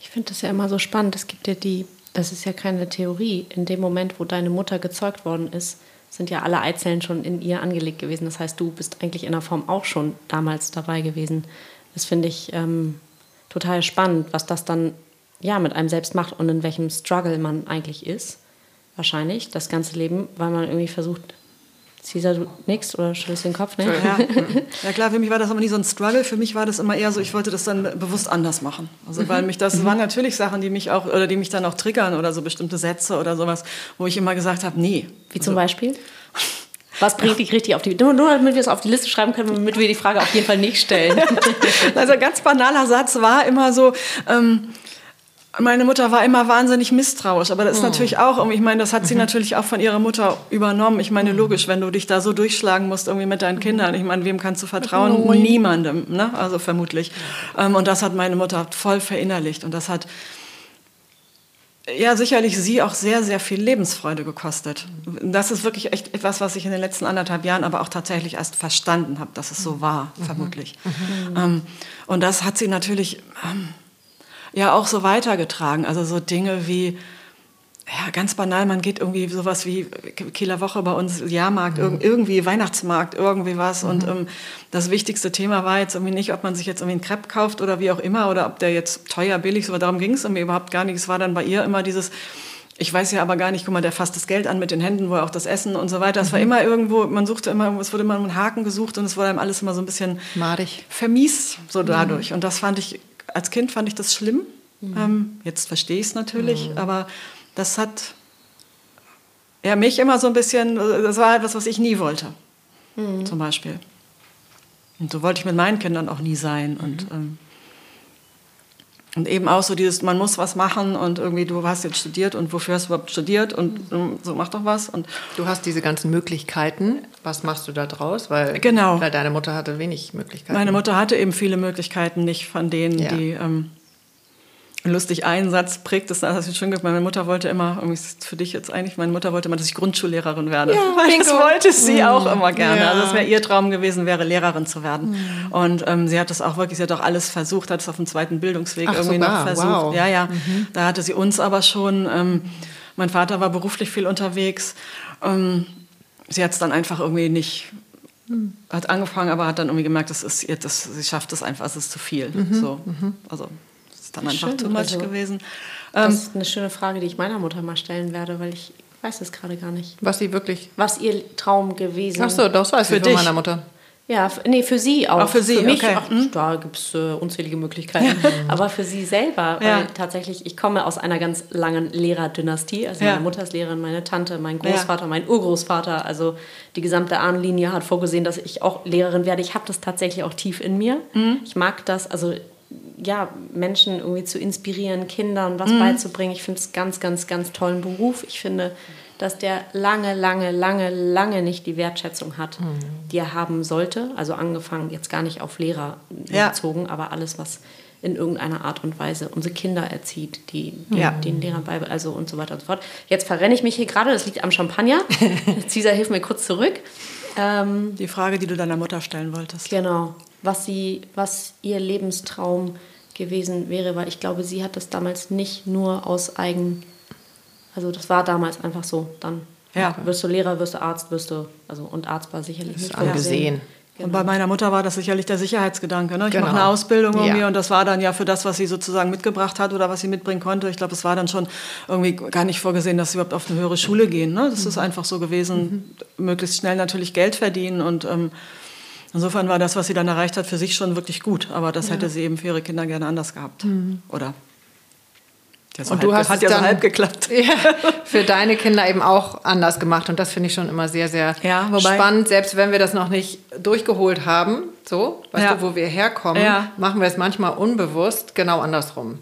ich finde das ja immer so spannend. Es gibt ja die, das ist ja keine Theorie. In dem Moment, wo deine Mutter gezeugt worden ist, sind ja alle Eizellen schon in ihr angelegt gewesen. Das heißt, du bist eigentlich in der Form auch schon damals dabei gewesen. Das finde ich ähm, total spannend, was das dann ja mit einem selbst macht und in welchem Struggle man eigentlich ist. Wahrscheinlich das ganze Leben, weil man irgendwie versucht, Caesar, du nix oder schüttelst den Kopf, ne? Ja. ja. klar, für mich war das aber nie so ein Struggle. Für mich war das immer eher so, ich wollte das dann bewusst anders machen. Also weil mich das mhm. waren natürlich Sachen, die mich auch oder die mich dann auch triggern oder so bestimmte Sätze oder sowas, wo ich immer gesagt habe, nee. Wie also, zum Beispiel? Was bringt dich richtig auf die nur, nur damit wir es auf die Liste schreiben können, damit wir die Frage auf jeden Fall nicht stellen. also ein ganz banaler Satz war immer so, ähm, meine Mutter war immer wahnsinnig misstrauisch, aber das ist oh. natürlich auch, ich meine, das hat sie mhm. natürlich auch von ihrer Mutter übernommen. Ich meine, logisch, wenn du dich da so durchschlagen musst irgendwie mit deinen Kindern, ich meine, wem kannst du vertrauen? Oh. Niemandem, ne? Also vermutlich. Ähm, und das hat meine Mutter voll verinnerlicht und das hat ja sicherlich sie auch sehr, sehr viel Lebensfreude gekostet. Das ist wirklich echt etwas, was ich in den letzten anderthalb Jahren aber auch tatsächlich erst verstanden habe, dass es so war, mhm. vermutlich. Mhm. Ähm, und das hat sie natürlich ähm, ja auch so weitergetragen. Also so Dinge wie, ja, ganz banal, man geht irgendwie sowas wie Kieler Woche bei uns, Jahrmarkt, mhm. irgendwie Weihnachtsmarkt, irgendwie was. Mhm. Und ähm, das wichtigste Thema war jetzt irgendwie nicht, ob man sich jetzt irgendwie einen Crepe kauft oder wie auch immer oder ob der jetzt teuer, billig ist, aber darum ging es irgendwie überhaupt gar nicht. Es war dann bei ihr immer dieses, ich weiß ja aber gar nicht, guck mal, der fasst das Geld an mit den Händen, wo er auch das Essen und so weiter. Es mhm. war immer irgendwo, man suchte immer, es wurde immer einen Haken gesucht und es wurde einem alles immer so ein bisschen madig, vermies so dadurch. Mhm. Und das fand ich, als Kind fand ich das schlimm. Mhm. Ähm, jetzt verstehe ich es natürlich, mhm. aber das hat ja, mich immer so ein bisschen, das war etwas, was ich nie wollte, mhm. zum Beispiel. Und so wollte ich mit meinen Kindern auch nie sein. Und, mhm. ähm, und eben auch so dieses, man muss was machen und irgendwie, du hast jetzt studiert und wofür hast du überhaupt studiert und mhm. so mach doch was. Und du hast diese ganzen Möglichkeiten. Was machst du da draus? Weil, genau. weil deine Mutter hatte wenig Möglichkeiten. Meine Mutter hatte eben viele Möglichkeiten, nicht von denen, ja. die ähm, lustig einen Satz prägt das, das hast du schön gesagt. Meine Mutter wollte immer, irgendwie für dich jetzt eigentlich, meine Mutter wollte immer, dass ich Grundschullehrerin werde. Ja, Weil das wollte sie mhm. auch immer gerne. Ja. Also es wäre ihr Traum gewesen, wäre Lehrerin zu werden. Mhm. Und ähm, sie hat das auch wirklich, sie hat auch alles versucht, hat es auf dem zweiten Bildungsweg Ach, irgendwie sogar. noch versucht. Wow. Ja, ja. Mhm. Da hatte sie uns aber schon, ähm, mein Vater war beruflich viel unterwegs. Ähm, sie hat es dann einfach irgendwie nicht mhm. hat angefangen, aber hat dann irgendwie gemerkt, das ist, das, sie schafft es einfach, es ist zu viel. Mhm. So, mhm. also ist dann einfach Schön, too much also, gewesen. Das ähm, ist eine schöne Frage, die ich meiner Mutter mal stellen werde, weil ich weiß es gerade gar nicht. Was sie wirklich... Was ihr Traum gewesen ist. Ach so, das weiß ich von meiner Mutter. Ja, nee, für sie auch. Auch für sie, für mich, okay. Ach, mhm. Da gibt es äh, unzählige Möglichkeiten. Aber für sie selber, weil ja. tatsächlich, ich komme aus einer ganz langen Lehrerdynastie. Also ja. meine Mutter ist Lehrerin, meine Tante, mein Großvater, mein Urgroßvater. Also die gesamte Ahnenlinie hat vorgesehen, dass ich auch Lehrerin werde. Ich habe das tatsächlich auch tief in mir. Mhm. Ich mag das, also ja, Menschen irgendwie zu inspirieren, Kindern was mhm. beizubringen. Ich finde es ganz, ganz, ganz tollen Beruf. Ich finde, dass der lange, lange, lange, lange nicht die Wertschätzung hat, mhm. die er haben sollte. Also angefangen jetzt gar nicht auf Lehrer ja. bezogen, aber alles, was in irgendeiner Art und Weise unsere Kinder erzieht, die, die ja. den Lehrern bei, also und so weiter und so fort. Jetzt verrenne ich mich hier gerade, das liegt am Champagner. Caesar, hilf mir kurz zurück. Ähm, die Frage, die du deiner Mutter stellen wolltest. Genau was, sie, was ihr Lebenstraum gewesen wäre, weil ich glaube, sie hat das damals nicht nur aus eigen, also das war damals einfach so. Dann ja. wirst du Lehrer, wirst du Arzt, wirst du, also und Arzt war sicherlich nicht angesehen. Genau. Und bei meiner Mutter war das sicherlich der Sicherheitsgedanke. Ne? Ich genau. mache eine Ausbildung irgendwie ja. und das war dann ja für das, was sie sozusagen mitgebracht hat oder was sie mitbringen konnte. Ich glaube, es war dann schon irgendwie gar nicht vorgesehen, dass sie überhaupt auf eine höhere Schule gehen. Ne? Das mhm. ist einfach so gewesen, mhm. möglichst schnell natürlich Geld verdienen und ähm, Insofern war das, was sie dann erreicht hat, für sich schon wirklich gut. Aber das ja. hätte sie eben für ihre Kinder gerne anders gehabt. Mhm. Oder? So und du hast hat ja so halb geklappt. Ja, für deine Kinder eben auch anders gemacht. Und das finde ich schon immer sehr, sehr ja, spannend. Selbst wenn wir das noch nicht durchgeholt haben, so, weißt ja. du, wo wir herkommen, machen wir es manchmal unbewusst genau andersrum.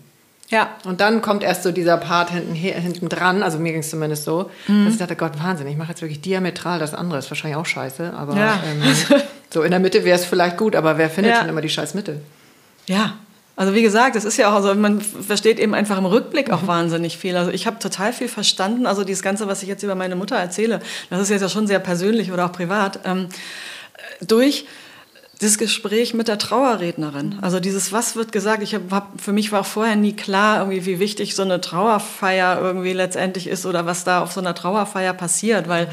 Ja. Und dann kommt erst so dieser Part hinten, hinten dran, also mir ging es zumindest so, mhm. dass ich dachte, Gott, Wahnsinn, ich mache jetzt wirklich diametral das andere. Ist wahrscheinlich auch scheiße, aber ja. ähm, so in der Mitte wäre es vielleicht gut, aber wer findet ja. schon immer die scheiß Mitte? Ja. Also wie gesagt, das ist ja auch, also man versteht eben einfach im Rückblick auch mhm. wahnsinnig viel. Also ich habe total viel verstanden. Also dieses Ganze, was ich jetzt über meine Mutter erzähle, das ist jetzt ja schon sehr persönlich oder auch privat. Ähm, durch das Gespräch mit der Trauerrednerin. Also dieses, was wird gesagt? Ich hab, für mich war vorher nie klar, irgendwie, wie wichtig so eine Trauerfeier irgendwie letztendlich ist oder was da auf so einer Trauerfeier passiert, weil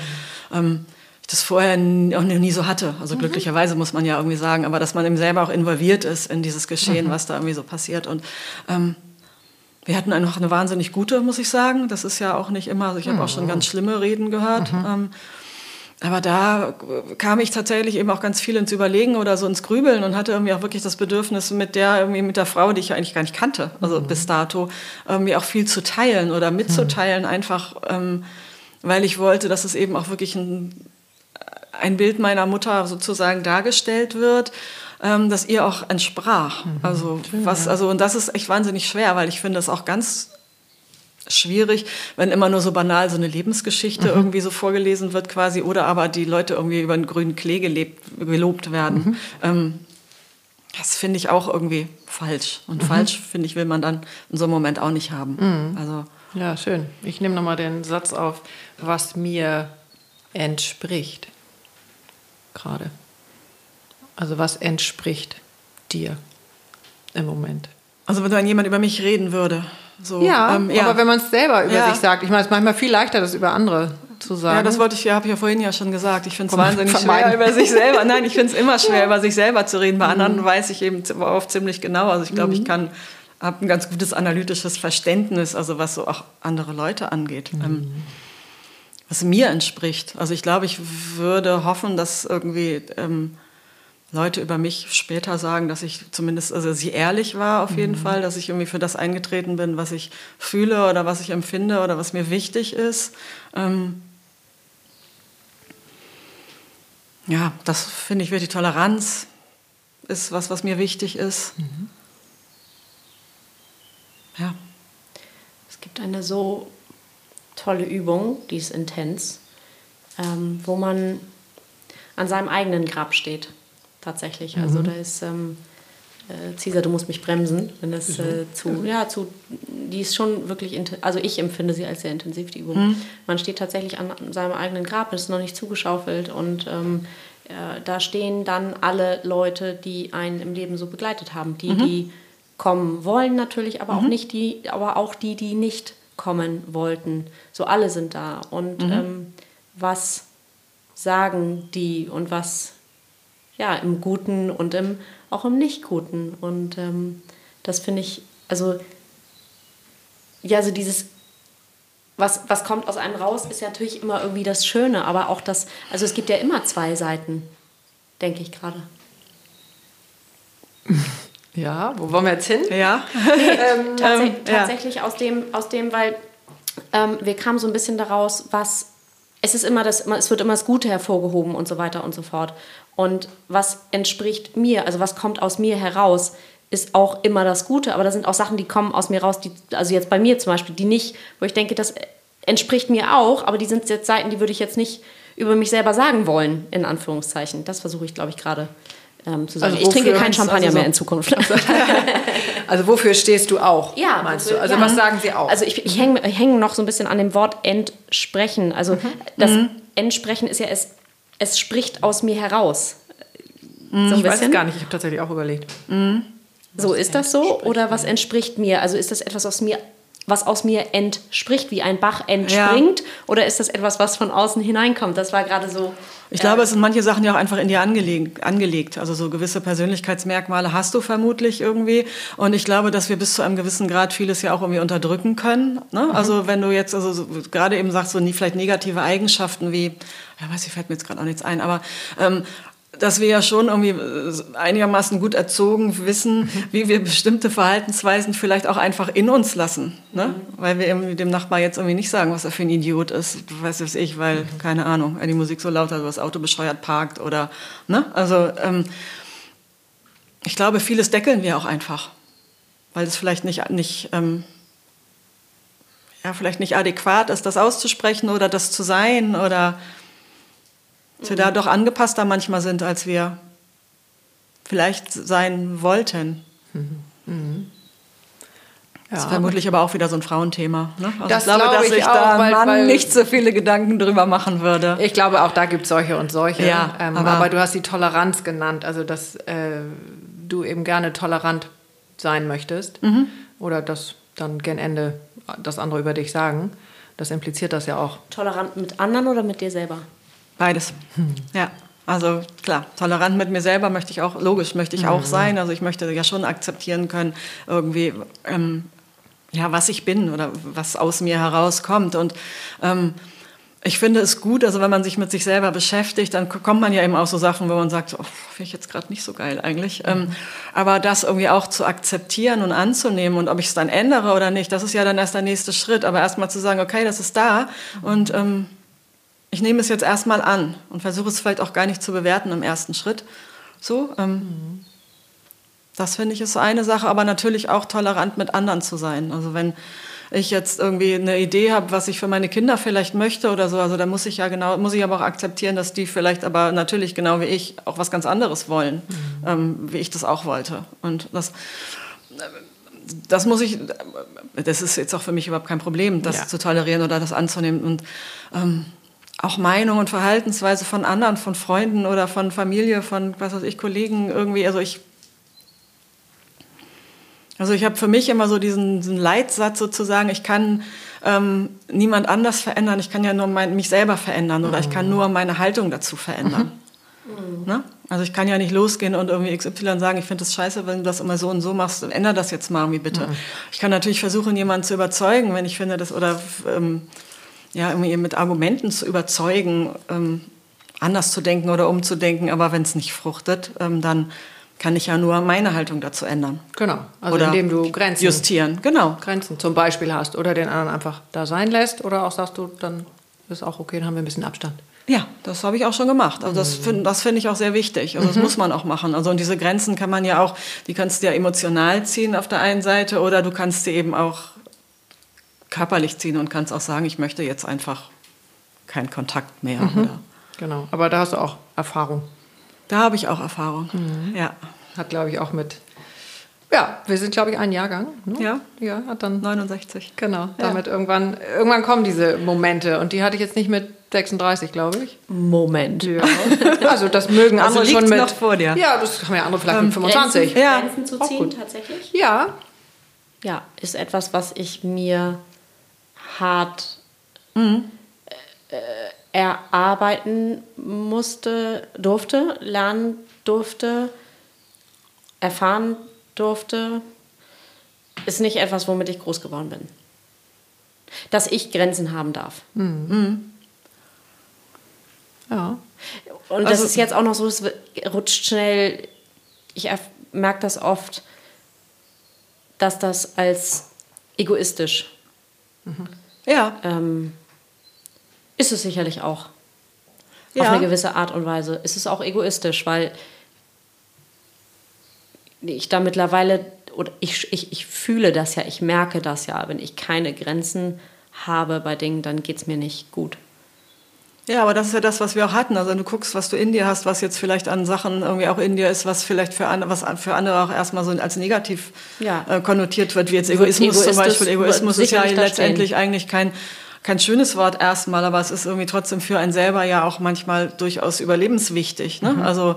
ähm, ich das vorher auch nie so hatte. Also mhm. glücklicherweise muss man ja irgendwie sagen, aber dass man eben selber auch involviert ist in dieses Geschehen, mhm. was da irgendwie so passiert. Und ähm, wir hatten einfach eine wahnsinnig gute, muss ich sagen. Das ist ja auch nicht immer, also ich habe auch schon mhm. ganz schlimme Reden gehört. Mhm. Ähm, aber da kam ich tatsächlich eben auch ganz viel ins Überlegen oder so ins Grübeln und hatte irgendwie auch wirklich das Bedürfnis, mit der, irgendwie mit der Frau, die ich eigentlich gar nicht kannte, also mhm. bis dato, irgendwie auch viel zu teilen oder mitzuteilen, mhm. einfach ähm, weil ich wollte, dass es eben auch wirklich ein, ein Bild meiner Mutter sozusagen dargestellt wird, ähm, das ihr auch entsprach. Mhm. Also, was, also, und das ist echt wahnsinnig schwer, weil ich finde es auch ganz schwierig, wenn immer nur so banal so eine Lebensgeschichte mhm. irgendwie so vorgelesen wird quasi oder aber die Leute irgendwie über einen grünen Klee gelebt, gelobt werden. Mhm. Ähm, das finde ich auch irgendwie falsch. Und mhm. falsch, finde ich, will man dann in so einem Moment auch nicht haben. Mhm. Also, ja, schön. Ich nehme nochmal den Satz auf, was mir entspricht. Gerade. Also was entspricht dir im Moment? Also wenn dann jemand über mich reden würde, So, ja, ähm, ja, aber wenn man es selber über ja. sich sagt, ich meine, es ist manchmal viel leichter, das über andere zu sagen. Ja, das wollte ich, ja, habe ich ja vorhin ja schon gesagt. Ich finde es wahnsinnig schwer über sich selber. Nein, ich finde es immer schwer, über sich selber zu reden. Bei mhm. anderen weiß ich eben oft ziemlich genau. Also ich glaube, mhm. ich kann habe ein ganz gutes analytisches Verständnis, also was so auch andere Leute angeht. Mhm. Ähm, was mir entspricht. Also ich glaube, ich würde hoffen, dass irgendwie ähm, Leute über mich später sagen, dass ich zumindest, also sie ehrlich war auf jeden mhm. Fall, dass ich irgendwie für das eingetreten bin, was ich fühle oder was ich empfinde oder was mir wichtig ist. Ähm ja, das finde ich wirklich Toleranz ist was, was mir wichtig ist. Mhm. Ja. Es gibt eine so tolle Übung, die ist intens, ähm, wo man an seinem eigenen Grab steht tatsächlich. Also mhm. da ist ähm, äh, Cesar, du musst mich bremsen, wenn das äh, zu, ja, zu, die ist schon wirklich, also ich empfinde sie als sehr intensiv, die Übung. Mhm. Man steht tatsächlich an, seinem eigenen Grab, ist noch nicht zugeschaufelt und ähm, äh, da stehen dann alle Leute, die einen im Leben so begleitet haben, die, mhm. die kommen wollen natürlich, aber auch mhm. nicht die, aber auch die, die nicht kommen wollten. So alle sind da. Und mhm. ähm, was sagen die und was ja, im Guten und im, auch im Nicht-Guten. Und ähm, das finde ich, also, ja, so dieses, was, was kommt aus einem raus, ist ja natürlich immer irgendwie das Schöne, aber auch das, also es gibt ja immer zwei Seiten, denke ich gerade. Ja, wo wollen wir jetzt hin? Ja. ähm, tats ähm, tatsächlich ja. aus dem, aus dem, weil ähm, wir kamen so ein bisschen daraus, was es ist immer das, es wird immer das Gute hervorgehoben und so weiter und so fort. Und was entspricht mir, also was kommt aus mir heraus, ist auch immer das Gute. Aber da sind auch Sachen, die kommen aus mir raus, die, also jetzt bei mir zum Beispiel, die nicht, wo ich denke, das entspricht mir auch, aber die sind jetzt Seiten, die würde ich jetzt nicht über mich selber sagen wollen, in Anführungszeichen. Das versuche ich, glaube ich, gerade ähm, zu sagen. Also ich trinke keinen Champagner also so mehr in Zukunft. also wofür stehst du auch, ja, meinst wofür, du? Also ja. was sagen sie auch? Also ich, ich hänge häng noch so ein bisschen an dem Wort entsprechen. Also mhm. das mhm. Entsprechen ist ja, es, es spricht aus mir heraus. Mhm. So ich weiß es gar nicht, ich habe tatsächlich auch überlegt. Mhm. So ist das so oder was entspricht mir? Also ist das etwas aus mir was aus mir entspricht, wie ein Bach entspringt? Ja. Oder ist das etwas, was von außen hineinkommt? Das war gerade so. Ich glaube, es sind manche Sachen ja auch einfach in dir angelegt, angelegt. Also so gewisse Persönlichkeitsmerkmale hast du vermutlich irgendwie. Und ich glaube, dass wir bis zu einem gewissen Grad vieles ja auch irgendwie unterdrücken können. Ne? Mhm. Also wenn du jetzt also so, gerade eben sagst, so nie, vielleicht negative Eigenschaften wie, ja weiß ich, fällt mir jetzt gerade auch nichts ein, aber ähm, dass wir ja schon irgendwie äh, einigermaßen gut erzogen wissen, wie wir bestimmte Verhaltensweisen vielleicht auch einfach in uns lassen. Ne? Mhm. Weil wir eben dem Nachbar jetzt irgendwie nicht sagen, was er für ein Idiot ist, weiß es ich, weil, mhm. keine Ahnung, die Musik so laut hat, oder das Auto bescheuert parkt oder, ne? Also, ähm, ich glaube, vieles deckeln wir auch einfach, weil es vielleicht nicht, nicht ähm, ja, vielleicht nicht adäquat ist, das auszusprechen oder das zu sein oder dass wir da doch angepasster manchmal sind, als wir vielleicht sein wollten. Mhm. Mhm. Das ist vermutlich aber auch wieder so ein Frauenthema. Ne? Also das ich glaube, dass ich, ich da weil, Mann weil nicht so viele Gedanken drüber machen würde. Ich glaube, auch da gibt es solche und solche. Ja, ähm, aber, aber, du hast die Toleranz genannt, also dass äh, du eben gerne tolerant sein möchtest mhm. oder dass dann gen Ende das andere über dich sagen. Das impliziert das ja auch. Tolerant mit anderen oder mit dir selber? Beides. Hm. Ja. Also klar, tolerant mit mir selber möchte ich auch, logisch möchte ich mhm. auch sein. Also ich möchte ja schon akzeptieren können, irgendwie, ähm, ja, was ich bin oder was aus mir herauskommt. Und ähm, ich finde es gut, also wenn man sich mit sich selber beschäftigt, dann kommt man ja eben auch so Sachen, wo man sagt, oh, finde ich jetzt gerade nicht so geil eigentlich. Mhm. Ähm, aber das irgendwie auch zu akzeptieren und anzunehmen und ob ich es dann ändere oder nicht, das ist ja dann erst der nächste Schritt. Aber erstmal zu sagen, okay, das ist da und ähm, ich nehme es jetzt erstmal an und versuche es vielleicht auch gar nicht zu bewerten im ersten Schritt. So, ähm, mhm. das finde ich ist so eine Sache, aber natürlich auch tolerant mit anderen zu sein. Also wenn ich jetzt irgendwie eine Idee habe, was ich für meine Kinder vielleicht möchte oder so, also da muss ich ja genau, muss ich aber auch akzeptieren, dass die vielleicht aber natürlich genau wie ich auch was ganz anderes wollen, mhm. ähm, wie ich das auch wollte. Und das, das muss ich, das ist jetzt auch für mich überhaupt kein Problem, das ja. zu tolerieren oder das anzunehmen. Und ähm, auch Meinung und Verhaltensweise von anderen, von Freunden oder von Familie, von was weiß ich, Kollegen irgendwie. Also ich Also ich habe für mich immer so diesen, diesen Leitsatz sozusagen, ich kann ähm, niemand anders verändern, ich kann ja nur mein, mich selber verändern oder ich kann nur meine Haltung dazu verändern. Mhm. Ne? Also ich kann ja nicht losgehen und irgendwie XY sagen, ich finde das scheiße, wenn du das immer so und so machst, ändere das jetzt mal irgendwie bitte. Mhm. Ich kann natürlich versuchen, jemanden zu überzeugen, wenn ich finde, das oder ähm, ja, irgendwie mit Argumenten zu überzeugen, ähm, anders zu denken oder umzudenken, aber wenn es nicht fruchtet, ähm, dann kann ich ja nur meine Haltung dazu ändern. Genau, also oder indem du Grenzen justieren, genau. Grenzen zum Beispiel hast oder den anderen einfach da sein lässt oder auch sagst du, dann ist auch okay, dann haben wir ein bisschen Abstand. Ja, das habe ich auch schon gemacht. Also das finde das find ich auch sehr wichtig. Also das mhm. muss man auch machen. Also und diese Grenzen kann man ja auch, die kannst du ja emotional ziehen auf der einen Seite oder du kannst sie eben auch körperlich ziehen und kannst auch sagen, ich möchte jetzt einfach keinen Kontakt mehr. Mhm. Genau, aber da hast du auch Erfahrung. Da habe ich auch Erfahrung, mhm. ja. Hat, glaube ich, auch mit ja, wir sind, glaube ich, ein Jahrgang. Ne? Ja. Ja, hat dann 69. Genau. Damit ja. irgendwann, irgendwann kommen diese Momente. Und die hatte ich jetzt nicht mit 36, glaube ich. Moment. Ja. Also das mögen also andere schon mit. noch vor dir. Ja, das haben ja andere vielleicht ähm, mit 25. Grenzen, ja. Grenzen zu ziehen, tatsächlich? Ja. Ja, ist etwas, was ich mir hart mhm. äh, erarbeiten musste, durfte, lernen durfte, erfahren durfte, ist nicht etwas, womit ich groß geworden bin. Dass ich Grenzen haben darf. Mhm. Ja. Und das also, ist jetzt auch noch so, es rutscht schnell. Ich merke das oft, dass das als egoistisch. Mhm. Ja. Ähm, ist es sicherlich auch. Ja. Auf eine gewisse Art und Weise. Ist es auch egoistisch, weil ich da mittlerweile, oder ich, ich, ich fühle das ja, ich merke das ja, wenn ich keine Grenzen habe bei Dingen, dann geht es mir nicht gut. Ja, aber das ist ja das, was wir auch hatten. Also wenn du guckst, was du in dir hast, was jetzt vielleicht an Sachen irgendwie auch in dir ist, was vielleicht für andere, was für andere auch erstmal so als negativ ja. äh, konnotiert wird, wie jetzt Egoismus zum Beispiel. Egoismus ist ja letztendlich stehen. eigentlich kein, kein schönes Wort erstmal, aber es ist irgendwie trotzdem für einen selber ja auch manchmal durchaus überlebenswichtig. Ne? Mhm. Also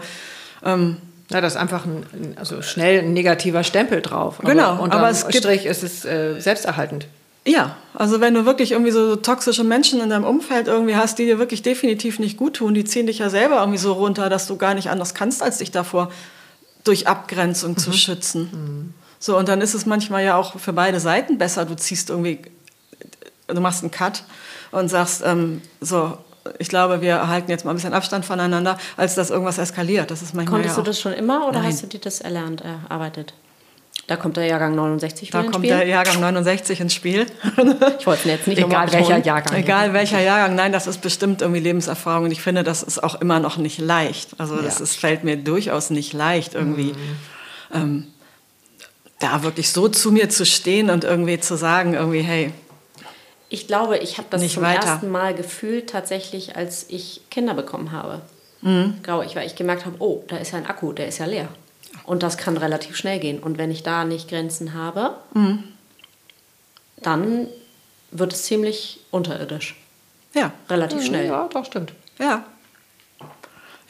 ähm, ja, das ist einfach ein, also schnell ein negativer Stempel drauf. Genau, aber, aber es gibt, Strich ist es äh, selbsterhaltend. Ja, also wenn du wirklich irgendwie so toxische Menschen in deinem Umfeld irgendwie hast, die dir wirklich definitiv nicht gut tun, die ziehen dich ja selber irgendwie so runter, dass du gar nicht anders kannst, als dich davor durch Abgrenzung mhm. zu schützen. Mhm. So, und dann ist es manchmal ja auch für beide Seiten besser, du ziehst irgendwie, du machst einen Cut und sagst, ähm, so, ich glaube, wir halten jetzt mal ein bisschen Abstand voneinander, als dass irgendwas eskaliert. Das ist manchmal Konntest ja du das schon immer oder Nein. hast du dir das erlernt, erarbeitet? Da kommt der Jahrgang 69 Da kommt der Jahrgang 69 ins Spiel. Ich wollte jetzt nicht Egal welcher Jahrgang. Egal welcher Jahrgang. Nein, das ist bestimmt irgendwie Lebenserfahrung. Und ich finde, das ist auch immer noch nicht leicht. Also das ja. ist, fällt mir durchaus nicht leicht, irgendwie mhm. ähm, da wirklich so zu mir zu stehen und irgendwie zu sagen, irgendwie, hey, ich glaube, ich habe das zum weiter. ersten Mal gefühlt tatsächlich, als ich Kinder bekommen habe. Mhm. Glaube ich, weil ich gemerkt habe, oh, da ist ja ein Akku, der ist ja leer. Und das kann relativ schnell gehen. Und wenn ich da nicht Grenzen habe, mhm. dann wird es ziemlich unterirdisch. Ja. Relativ schnell. Ja, doch, stimmt. Ja.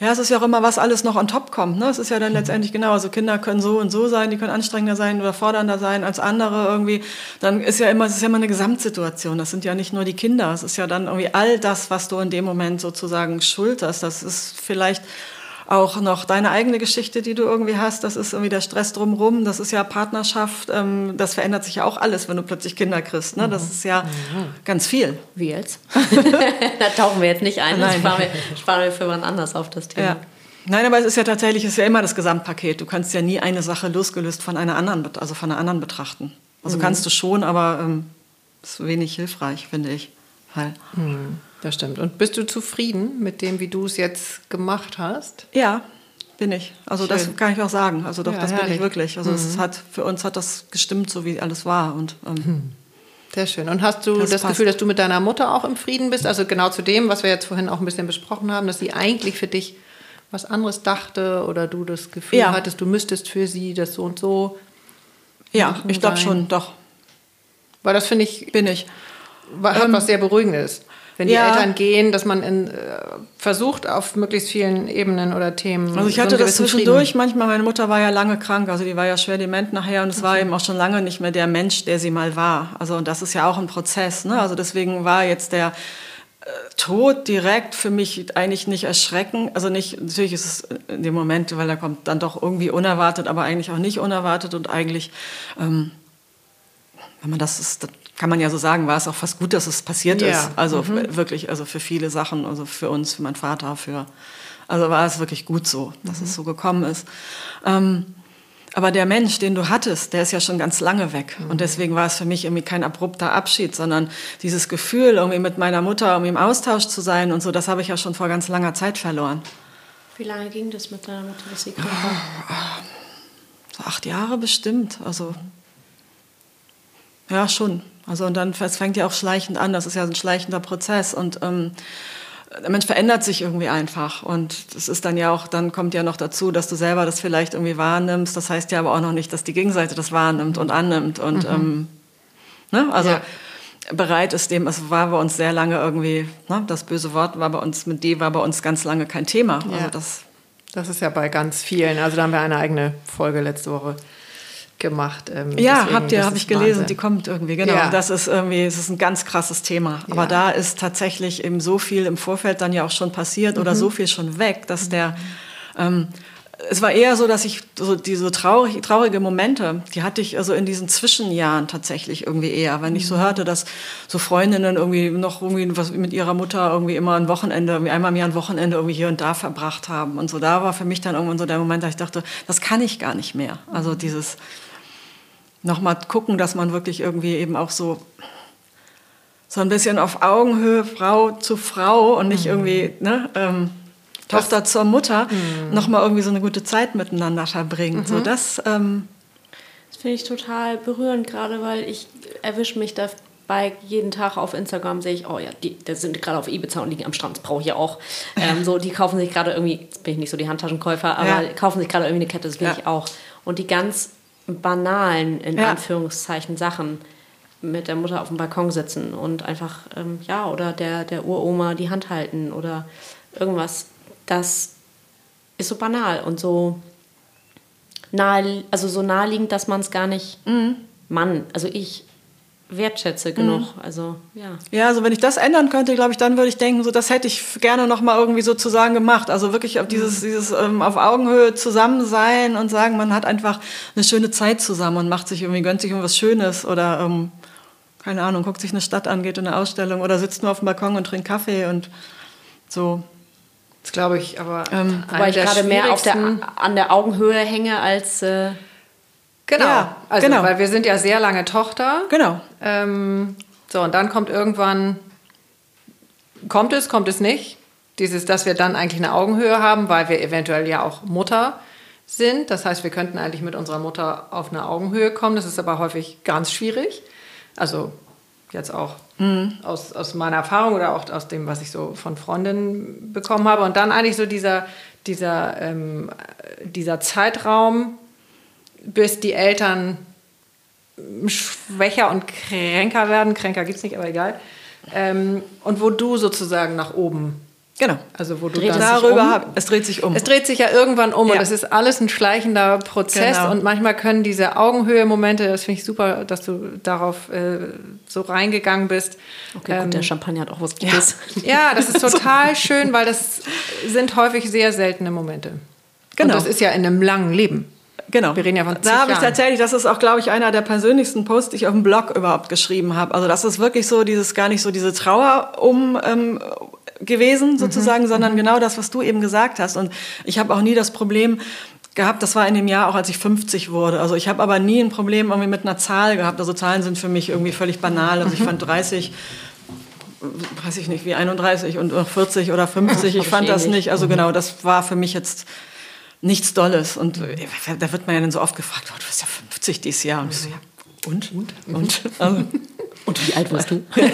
Ja, es ist ja auch immer, was alles noch on top kommt. Ne? Es ist ja dann letztendlich genau, also Kinder können so und so sein, die können anstrengender sein oder fordernder sein als andere irgendwie. Dann ist ja immer, es ist ja immer eine Gesamtsituation. Das sind ja nicht nur die Kinder. Es ist ja dann irgendwie all das, was du in dem Moment sozusagen schulterst. Das ist vielleicht auch noch deine eigene Geschichte, die du irgendwie hast. Das ist irgendwie der Stress drumherum. Das ist ja Partnerschaft. Ähm, das verändert sich ja auch alles, wenn du plötzlich Kinder kriegst. Ne? Das ist ja mhm. ganz viel. Wie jetzt? da tauchen wir jetzt nicht ein. Das sparen wir, sparen wir für wann anders auf das Thema. Ja. Nein, aber es ist ja tatsächlich, es ist ja immer das Gesamtpaket. Du kannst ja nie eine Sache losgelöst von einer anderen, also von einer anderen betrachten. Also mhm. kannst du schon, aber ähm, ist wenig hilfreich, finde ich. Halt. Mhm. Das stimmt. Und bist du zufrieden mit dem, wie du es jetzt gemacht hast? Ja, bin ich. Also Schön. das kann ich auch sagen. Also doch, ja, das herrlich. bin ich wirklich. Also mhm. es hat für uns hat das gestimmt, so wie alles war. Und ähm, hm. sehr schön. Und hast du das, das Gefühl, dass du mit deiner Mutter auch im Frieden bist? Also genau zu dem, was wir jetzt vorhin auch ein bisschen besprochen haben, dass sie eigentlich für dich was anderes dachte oder du das Gefühl ja. hattest, du müsstest für sie das so und so. Ja, ich glaube schon, doch. Weil das finde ich bin ich hat ähm, was sehr beruhigendes. Wenn die ja. Eltern gehen, dass man in, äh, versucht, auf möglichst vielen Ebenen oder Themen. Also ich hatte so das zwischendurch manchmal, meine Mutter war ja lange krank, also die war ja schwer dement nachher und es okay. war eben auch schon lange nicht mehr der Mensch, der sie mal war. Also das ist ja auch ein Prozess. Ne? Also deswegen war jetzt der äh, Tod direkt für mich eigentlich nicht erschrecken. Also nicht, natürlich ist es in dem Moment, weil er kommt dann doch irgendwie unerwartet, aber eigentlich auch nicht unerwartet und eigentlich, ähm, wenn man das ist, kann man ja so sagen, war es auch fast gut, dass es passiert ja. ist. Also mhm. wirklich, also für viele Sachen, also für uns, für meinen Vater, für, also war es wirklich gut so, dass mhm. es so gekommen ist. Ähm, aber der Mensch, den du hattest, der ist ja schon ganz lange weg. Mhm. Und deswegen war es für mich irgendwie kein abrupter Abschied, sondern dieses Gefühl, irgendwie mit meiner Mutter irgendwie im Austausch zu sein und so, das habe ich ja schon vor ganz langer Zeit verloren. Wie lange ging das mit deiner Mutter, dass sie krank war? So acht Jahre bestimmt. Also, ja, schon. Also und dann, es fängt ja auch schleichend an, das ist ja ein schleichender Prozess und ähm, der Mensch verändert sich irgendwie einfach und das ist dann ja auch, dann kommt ja noch dazu, dass du selber das vielleicht irgendwie wahrnimmst, das heißt ja aber auch noch nicht, dass die Gegenseite das wahrnimmt und annimmt und mhm. ähm, ne? also ja. bereit ist dem, es war bei uns sehr lange irgendwie, ne? das böse Wort war bei uns, mit D war bei uns ganz lange kein Thema. Ja. Also das, das ist ja bei ganz vielen, also da haben wir eine eigene Folge letzte Woche gemacht. Ähm, ja, habt ihr, habe ich gelesen, Wahnsinn. die kommt irgendwie, genau. Ja. Das ist irgendwie, es ist ein ganz krasses Thema. Aber ja. da ist tatsächlich eben so viel im Vorfeld dann ja auch schon passiert mhm. oder so viel schon weg, dass der, ähm, es war eher so, dass ich so diese traurig, traurige Momente, die hatte ich also in diesen Zwischenjahren tatsächlich irgendwie eher, wenn ich so mhm. hörte, dass so Freundinnen irgendwie noch irgendwie was mit ihrer Mutter irgendwie immer ein Wochenende, irgendwie einmal im Jahr ein Wochenende irgendwie hier und da verbracht haben und so. Da war für mich dann irgendwann so der Moment, da ich dachte, das kann ich gar nicht mehr. Also dieses nochmal gucken, dass man wirklich irgendwie eben auch so so ein bisschen auf Augenhöhe Frau zu Frau und nicht mhm. irgendwie ne, ähm, Tochter zur Mutter mhm. nochmal irgendwie so eine gute Zeit miteinander verbringt. Mhm. So das, ähm, das finde ich total berührend, gerade weil ich erwische mich dabei jeden Tag auf Instagram sehe ich, oh ja, die, die sind gerade auf Ibiza und liegen am Strand, das brauche ich ja auch. Ähm, so, die kaufen sich gerade irgendwie, jetzt bin ich nicht so die Handtaschenkäufer, aber ja. kaufen sich gerade irgendwie eine Kette, das will ja. ich auch. Und die ganz banalen, in ja. Anführungszeichen, Sachen mit der Mutter auf dem Balkon sitzen und einfach, ähm, ja, oder der, der Uroma die Hand halten oder irgendwas. Das ist so banal und so nahe, also so naheliegend, dass man es gar nicht, mhm. Mann, also ich wertschätze genug. Mhm. Also ja. Ja, also wenn ich das ändern könnte, glaube ich, dann würde ich denken, so das hätte ich gerne noch mal irgendwie sozusagen gemacht. Also wirklich auf dieses, mhm. dieses ähm, auf Augenhöhe zusammen sein und sagen, man hat einfach eine schöne Zeit zusammen und macht sich irgendwie gönnt sich irgendwas Schönes oder ähm, keine Ahnung, guckt sich eine Stadt an, geht in eine Ausstellung oder sitzt nur auf dem Balkon und trinkt Kaffee und so. Das glaube ich, aber ähm, wobei ich gerade mehr auf der, an der Augenhöhe hänge als äh Genau, ja, also genau. weil wir sind ja sehr lange Tochter. Genau. Ähm, so, und dann kommt irgendwann, kommt es, kommt es nicht. Dieses, dass wir dann eigentlich eine Augenhöhe haben, weil wir eventuell ja auch Mutter sind. Das heißt, wir könnten eigentlich mit unserer Mutter auf eine Augenhöhe kommen. Das ist aber häufig ganz schwierig. Also jetzt auch mhm. aus, aus meiner Erfahrung oder auch aus dem, was ich so von Freundinnen bekommen habe. Und dann eigentlich so dieser, dieser, ähm, dieser Zeitraum, bis die Eltern schwächer und kränker werden. Kränker gibt es nicht, aber egal. Ähm, und wo du sozusagen nach oben. Genau. Also wo du dreht darüber, um. es dreht sich um. Es dreht sich ja irgendwann um ja. und es ist alles ein schleichender Prozess genau. und manchmal können diese Augenhöhe-Momente, das finde ich super, dass du darauf äh, so reingegangen bist. Okay, ähm, gut, der Champagner hat auch was Gutes. Ja. ja, das ist total schön, weil das sind häufig sehr seltene Momente. Genau. Und das ist ja in einem langen Leben. Genau. Wir reden ja von Da habe ich tatsächlich, das ist auch, glaube ich, einer der persönlichsten Posts, die ich auf dem Blog überhaupt geschrieben habe. Also das ist wirklich so dieses, gar nicht so diese Trauer um ähm, gewesen sozusagen, mhm. sondern mhm. genau das, was du eben gesagt hast. Und ich habe auch nie das Problem, gehabt, das war in dem Jahr auch, als ich 50 wurde. Also ich habe aber nie ein Problem irgendwie mit einer Zahl gehabt. Also Zahlen sind für mich irgendwie völlig banal. Also ich fand 30 weiß ich nicht, wie 31 und 40 oder 50, ich fand das nicht. Also mhm. genau, das war für mich jetzt nichts Dolles. Und äh, da wird man ja dann so oft gefragt, oh, du bist ja 50 dieses Jahr. Und ich so, ja, und? Und? Und? Also, Und wie alt warst du? ja,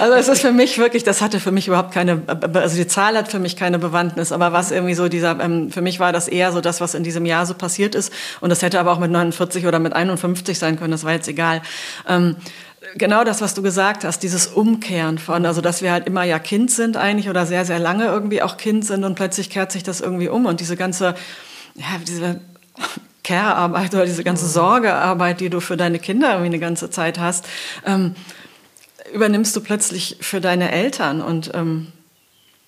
also es ist für mich wirklich, das hatte für mich überhaupt keine, also die Zahl hat für mich keine Bewandtnis, aber was irgendwie so dieser, ähm, für mich war das eher so das, was in diesem Jahr so passiert ist und das hätte aber auch mit 49 oder mit 51 sein können, das war jetzt egal. Ähm, genau das, was du gesagt hast, dieses Umkehren von, also dass wir halt immer ja Kind sind eigentlich oder sehr, sehr lange irgendwie auch Kind sind und plötzlich kehrt sich das irgendwie um und diese ganze, ja, diese Care-Arbeit oder diese ganze Sorgearbeit, die du für deine Kinder irgendwie eine ganze Zeit hast, ähm, übernimmst du plötzlich für deine Eltern und ähm,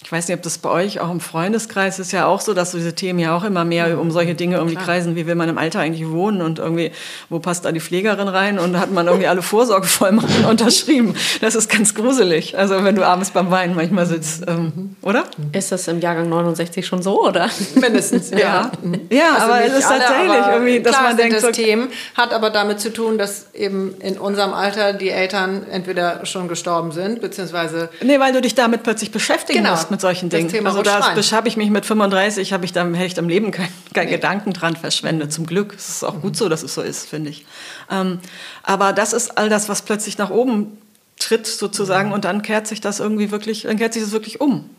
ich weiß nicht, ob das bei euch auch im Freundeskreis ist ja auch so, dass so diese Themen ja auch immer mehr um solche Dinge irgendwie Klar. kreisen. Wie will man im Alter eigentlich wohnen und irgendwie, wo passt da die Pflegerin rein? Und hat man irgendwie alle Vorsorgevollmachten unterschrieben. Das ist ganz gruselig. Also wenn du abends beim Weinen manchmal sitzt, ähm, oder? Ist das im Jahrgang 69 schon so, oder? Mindestens, ja. Ja, ja also aber es ist alle, tatsächlich irgendwie, dass man denkt, das so Themen hat aber damit zu tun, dass eben in unserem Alter die Eltern entweder schon gestorben sind, beziehungsweise... Nee, weil du dich damit plötzlich beschäftigen genau. musst mit solchen Dingen. Thema also da habe ich mich mit 35, habe ich da hätte ich am Leben keinen kein nee. Gedanken dran verschwendet. Zum Glück. Es ist auch gut so, dass es so ist, finde ich. Ähm, aber das ist all das, was plötzlich nach oben tritt sozusagen und dann kehrt sich das irgendwie wirklich, dann kehrt sich das wirklich um. Und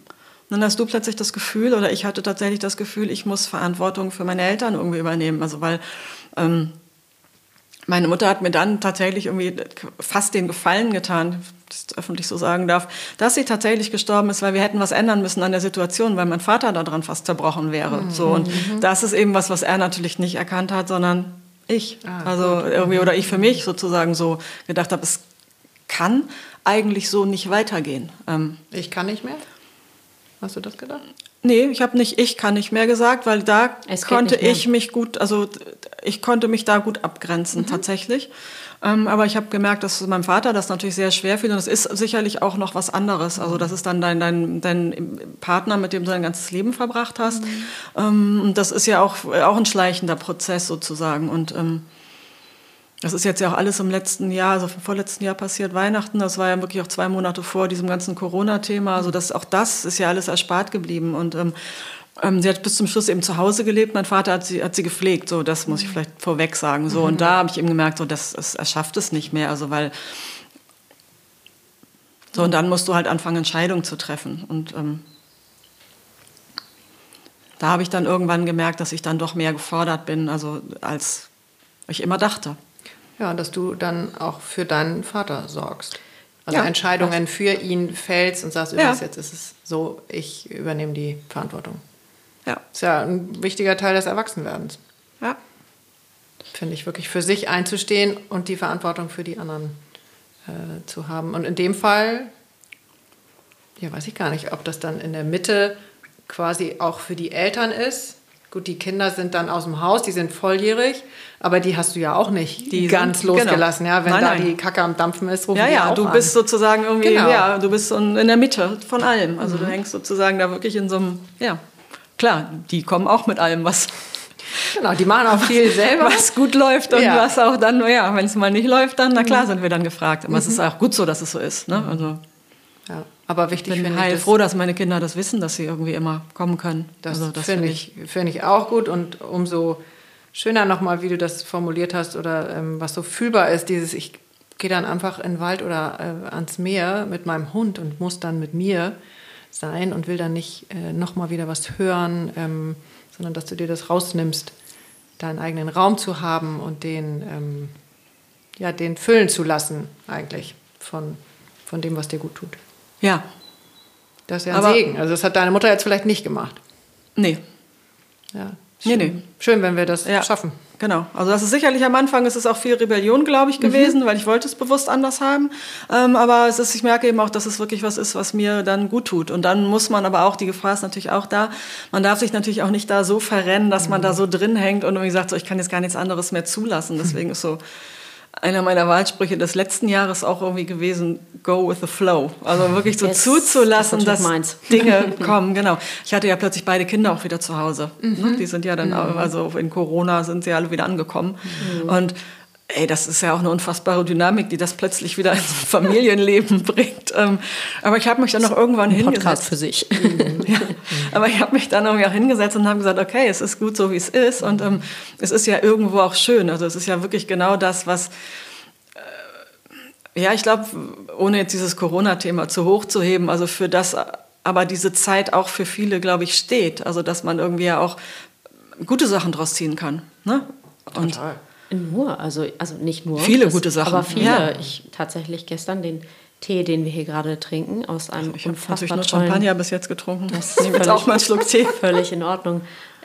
dann hast du plötzlich das Gefühl, oder ich hatte tatsächlich das Gefühl, ich muss Verantwortung für meine Eltern irgendwie übernehmen. Also weil ähm, meine Mutter hat mir dann tatsächlich irgendwie fast den Gefallen getan, das öffentlich so sagen darf, dass sie tatsächlich gestorben ist, weil wir hätten was ändern müssen an der Situation, weil mein Vater daran fast zerbrochen wäre. Mhm. So und mhm. das ist eben was, was er natürlich nicht erkannt hat, sondern ich. Ah, also gut. irgendwie oder ich für mich sozusagen so gedacht habe, es kann eigentlich so nicht weitergehen. Ähm, ich kann nicht mehr. Hast du das gedacht? Nee, ich habe nicht ich kann nicht mehr gesagt, weil da konnte ich mich gut, also ich konnte mich da gut abgrenzen mhm. tatsächlich. Ähm, aber ich habe gemerkt, dass meinem Vater das natürlich sehr schwer fiel und es ist sicherlich auch noch was anderes. Also das ist dann dein, dein, dein Partner, mit dem du dein ganzes Leben verbracht hast. Mhm. Ähm, und das ist ja auch, auch ein schleichender Prozess sozusagen. Und ähm, das ist jetzt ja auch alles im letzten Jahr, also im vorletzten Jahr passiert Weihnachten. Das war ja wirklich auch zwei Monate vor diesem ganzen Corona-Thema. Also das, auch das ist ja alles erspart geblieben. Und ähm, ähm, sie hat bis zum Schluss eben zu Hause gelebt. Mein Vater hat sie, hat sie gepflegt. So, das muss ich vielleicht vorweg sagen. So, mhm. und da habe ich eben gemerkt, so, das, das, er schafft es nicht mehr. Also weil so, und dann musst du halt anfangen, Entscheidungen zu treffen. Und ähm, da habe ich dann irgendwann gemerkt, dass ich dann doch mehr gefordert bin, also als ich immer dachte. Ja, dass du dann auch für deinen Vater sorgst. Also ja, Entscheidungen für ihn fällst und sagst, übrigens, ja. jetzt ist es so, ich übernehme die Verantwortung. Ja. Ist ja ein wichtiger Teil des Erwachsenwerdens. Ja. Finde ich wirklich, für sich einzustehen und die Verantwortung für die anderen äh, zu haben. Und in dem Fall, ja, weiß ich gar nicht, ob das dann in der Mitte quasi auch für die Eltern ist Gut, die Kinder sind dann aus dem Haus, die sind volljährig, aber die hast du ja auch nicht die ganz genau. losgelassen, genau. ja, wenn nein, da nein. die Kacke am Dampfen ist, rufen ja, ja, du an. bist sozusagen irgendwie, genau. ja, du bist in der Mitte von allem. Also mhm. du hängst sozusagen da wirklich in so einem, ja, klar, die kommen auch mit allem, was Genau, die machen auch viel selber. Was gut läuft und ja. was auch dann, ja, wenn es mal nicht läuft, dann, na klar, mhm. sind wir dann gefragt. Aber mhm. es ist auch gut so, dass es so ist. Ne? Also, ja. Aber wichtig finde ich. Ich froh, dass meine Kinder das wissen, dass sie irgendwie immer kommen können. Das, also, das finde ich, find ich auch gut und umso schöner nochmal, wie du das formuliert hast oder ähm, was so fühlbar ist, dieses ich gehe dann einfach in den Wald oder äh, ans Meer mit meinem Hund und muss dann mit mir sein und will dann nicht äh, nochmal wieder was hören, ähm, sondern dass du dir das rausnimmst, deinen eigenen Raum zu haben und den, ähm, ja, den füllen zu lassen eigentlich von, von dem, was dir gut tut. Ja. Das ist ja ein Aber, Segen. Also das hat deine Mutter jetzt vielleicht nicht gemacht. Nee. Ja. Schön, nee, nee. schön wenn wir das ja. schaffen. Genau. Also das ist sicherlich am Anfang, ist es auch viel Rebellion, glaube ich, gewesen, mhm. weil ich wollte es bewusst anders haben. Ähm, aber es ist, ich merke eben auch, dass es wirklich was ist, was mir dann gut tut. Und dann muss man aber auch, die Gefahr ist natürlich auch da, man darf sich natürlich auch nicht da so verrennen, dass mhm. man da so drin hängt und irgendwie sagt, so, ich kann jetzt gar nichts anderes mehr zulassen. Deswegen ist so einer meiner Wahlsprüche des letzten Jahres auch irgendwie gewesen, go with the flow. Also wirklich so yes, zuzulassen, das dass Dinge kommen. Genau. Ich hatte ja plötzlich beide Kinder auch wieder zu Hause. Mhm. Die sind ja dann, mhm. also in Corona sind sie alle wieder angekommen. Mhm. Und ey, das ist ja auch eine unfassbare Dynamik, die das plötzlich wieder ins Familienleben bringt. Ähm, aber ich habe mich dann noch irgendwann Ein hingesetzt. Podcast für sich. ja, aber ich habe mich dann irgendwie auch hingesetzt und habe gesagt, okay, es ist gut so, wie es ist. Und ähm, es ist ja irgendwo auch schön. Also es ist ja wirklich genau das, was Ja, ich glaube, ohne jetzt dieses Corona-Thema zu hoch zu heben, also für das aber diese Zeit auch für viele, glaube ich, steht. Also dass man irgendwie ja auch gute Sachen draus ziehen kann. Ne? Und Total. Nur, also, also nicht nur. Viele das, gute Sachen. Aber viele. Ja. Ich tatsächlich gestern den Tee, den wir hier gerade trinken, aus einem also ich unfassbar natürlich nur Champagner bis jetzt getrunken. Das ist jetzt auch mal einen Schluck Tee. Völlig in Ordnung.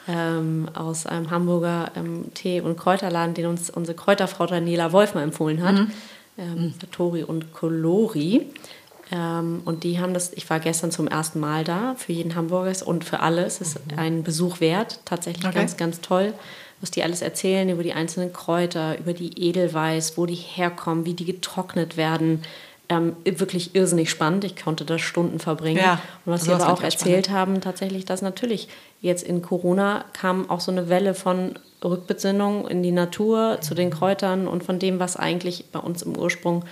Ähm, aus einem Hamburger ähm, Tee- und Kräuterladen, den uns unsere Kräuterfrau Daniela Wolf mal empfohlen hat. Mhm. Ähm, Satori und Colori. Ähm, und die haben das, ich war gestern zum ersten Mal da, für jeden Hamburger und für alle. Es ist mhm. ein Besuch wert, tatsächlich okay. ganz, ganz toll, was die alles erzählen über die einzelnen Kräuter, über die Edelweiß, wo die herkommen, wie die getrocknet werden. Ähm, wirklich irrsinnig spannend. Ich konnte da Stunden verbringen. Ja, und was sie aber auch erzählt spannend. haben, tatsächlich, dass natürlich jetzt in Corona kam auch so eine Welle von Rückbesinnung in die Natur, zu den Kräutern und von dem, was eigentlich bei uns im Ursprung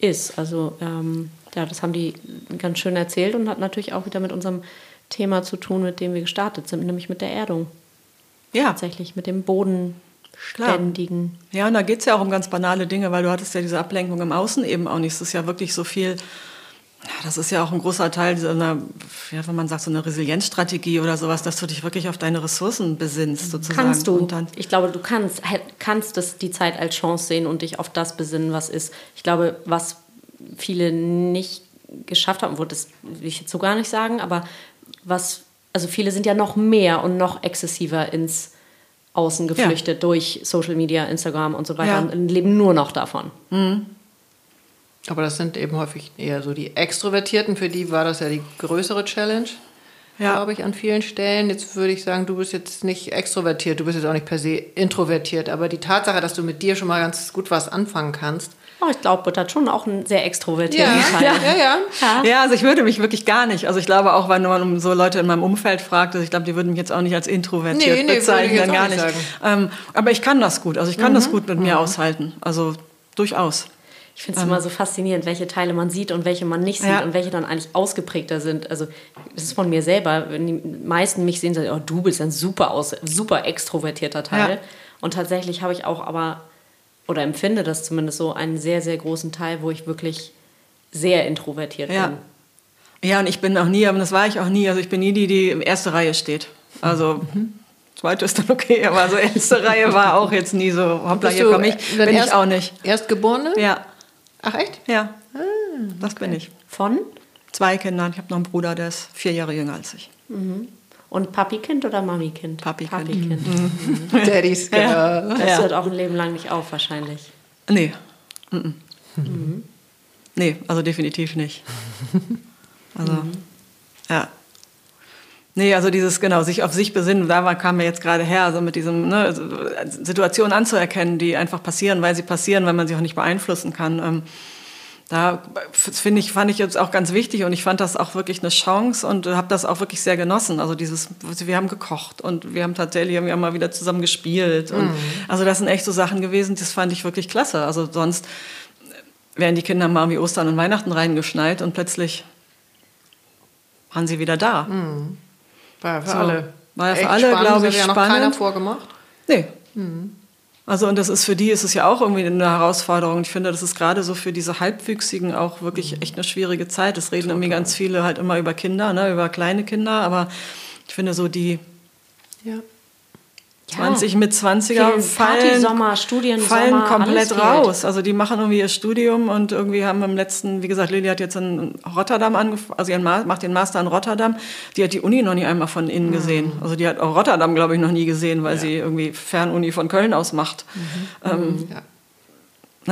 ist. Also ähm, ja, das haben die ganz schön erzählt und hat natürlich auch wieder mit unserem Thema zu tun, mit dem wir gestartet sind, nämlich mit der Erdung. Ja. Tatsächlich mit dem Bodenständigen. Ja, und da geht es ja auch um ganz banale Dinge, weil du hattest ja diese Ablenkung im Außen eben auch nicht. Es ist ja wirklich so viel, das ist ja auch ein großer Teil dieser, ja, wenn man sagt, so eine Resilienzstrategie oder sowas, dass du dich wirklich auf deine Ressourcen besinnst, sozusagen. Kannst du. ich glaube, du kannst, kannst das, die Zeit als Chance sehen und dich auf das besinnen, was ist. Ich glaube, was viele nicht geschafft haben, das will ich jetzt so gar nicht sagen, aber was, also viele sind ja noch mehr und noch exzessiver ins Außen geflüchtet ja. durch Social Media, Instagram und so weiter ja. und leben nur noch davon. Mhm. Aber das sind eben häufig eher so die Extrovertierten, für die war das ja die größere Challenge, ja. glaube ich, an vielen Stellen. Jetzt würde ich sagen, du bist jetzt nicht extrovertiert, du bist jetzt auch nicht per se introvertiert, aber die Tatsache, dass du mit dir schon mal ganz gut was anfangen kannst, Oh, ich glaube, Butt hat schon auch einen sehr extrovertierten ja, Teil. Ja, ja, ja. Ja, also ich würde mich wirklich gar nicht. Also ich glaube auch, wenn man so Leute in meinem Umfeld fragt, also ich glaube, die würden mich jetzt auch nicht als introvertiert nee, nee, bezeichnen, gar nicht. nicht. Ähm, aber ich kann das gut. Also ich kann mhm. das gut mit mir mhm. aushalten. Also durchaus. Ich finde es ähm. immer so faszinierend, welche Teile man sieht und welche man nicht sieht ja. und welche dann eigentlich ausgeprägter sind. Also das ist von mir selber. Wenn die meisten mich sehen, sagen, oh, du bist ein super, aus, super extrovertierter Teil. Ja. Und tatsächlich habe ich auch aber oder empfinde das zumindest so, einen sehr, sehr großen Teil, wo ich wirklich sehr introvertiert ja. bin. Ja, und ich bin auch nie, aber das war ich auch nie, also ich bin nie die, die in erster Reihe steht. Also mhm. zweite ist dann okay, aber so erste Reihe war auch jetzt nie so, hoppla, hier komme ich, bin erst, ich auch nicht. Erstgeborene? Ja. Ach echt? Ja, ah, das okay. bin ich. Von? Zwei Kindern, ich habe noch einen Bruder, der ist vier Jahre jünger als ich. Mhm. Und Papi-Kind oder Mami-Kind? Papi-Kind. Papi-Kind. Mhm. Daddy's Girl. Ja. Das ja. hört auch ein Leben lang nicht auf, wahrscheinlich. Nee. Mhm. Mhm. Nee, also definitiv nicht. Also, mhm. ja. Nee, also dieses, genau, sich auf sich besinnen, da kam mir jetzt gerade her, also mit diesem, ne, Situationen anzuerkennen, die einfach passieren, weil sie passieren, weil man sie auch nicht beeinflussen kann. Da finde ich, fand ich jetzt auch ganz wichtig und ich fand das auch wirklich eine Chance und habe das auch wirklich sehr genossen. Also dieses, wir haben gekocht und wir haben tatsächlich wir haben mal wieder zusammen gespielt. Und mhm. Also das sind echt so Sachen gewesen, das fand ich wirklich klasse. Also sonst wären die Kinder mal wie Ostern und Weihnachten reingeschneit und plötzlich waren sie wieder da. Mhm. War ja für so. alle. War ja für alle, glaube ich, ja spannend. keiner vorgemacht? Nee. Mhm. Also und das ist für die ist es ja auch irgendwie eine Herausforderung. Ich finde, das ist gerade so für diese Halbwüchsigen auch wirklich mhm. echt eine schwierige Zeit. Es reden irgendwie ganz viele halt immer über Kinder, ne, über kleine Kinder, aber ich finde so die ja. 20 mit 20er fallen, fallen Sommer, komplett raus. Also die machen irgendwie ihr Studium und irgendwie haben im letzten, wie gesagt, Lili hat jetzt in Rotterdam angefangen, also ihren macht den Master in Rotterdam. Die hat die Uni noch nie einmal von innen mhm. gesehen. Also die hat auch Rotterdam, glaube ich, noch nie gesehen, weil ja. sie irgendwie Fernuni von Köln aus macht. Mhm. Ähm, mhm. ja.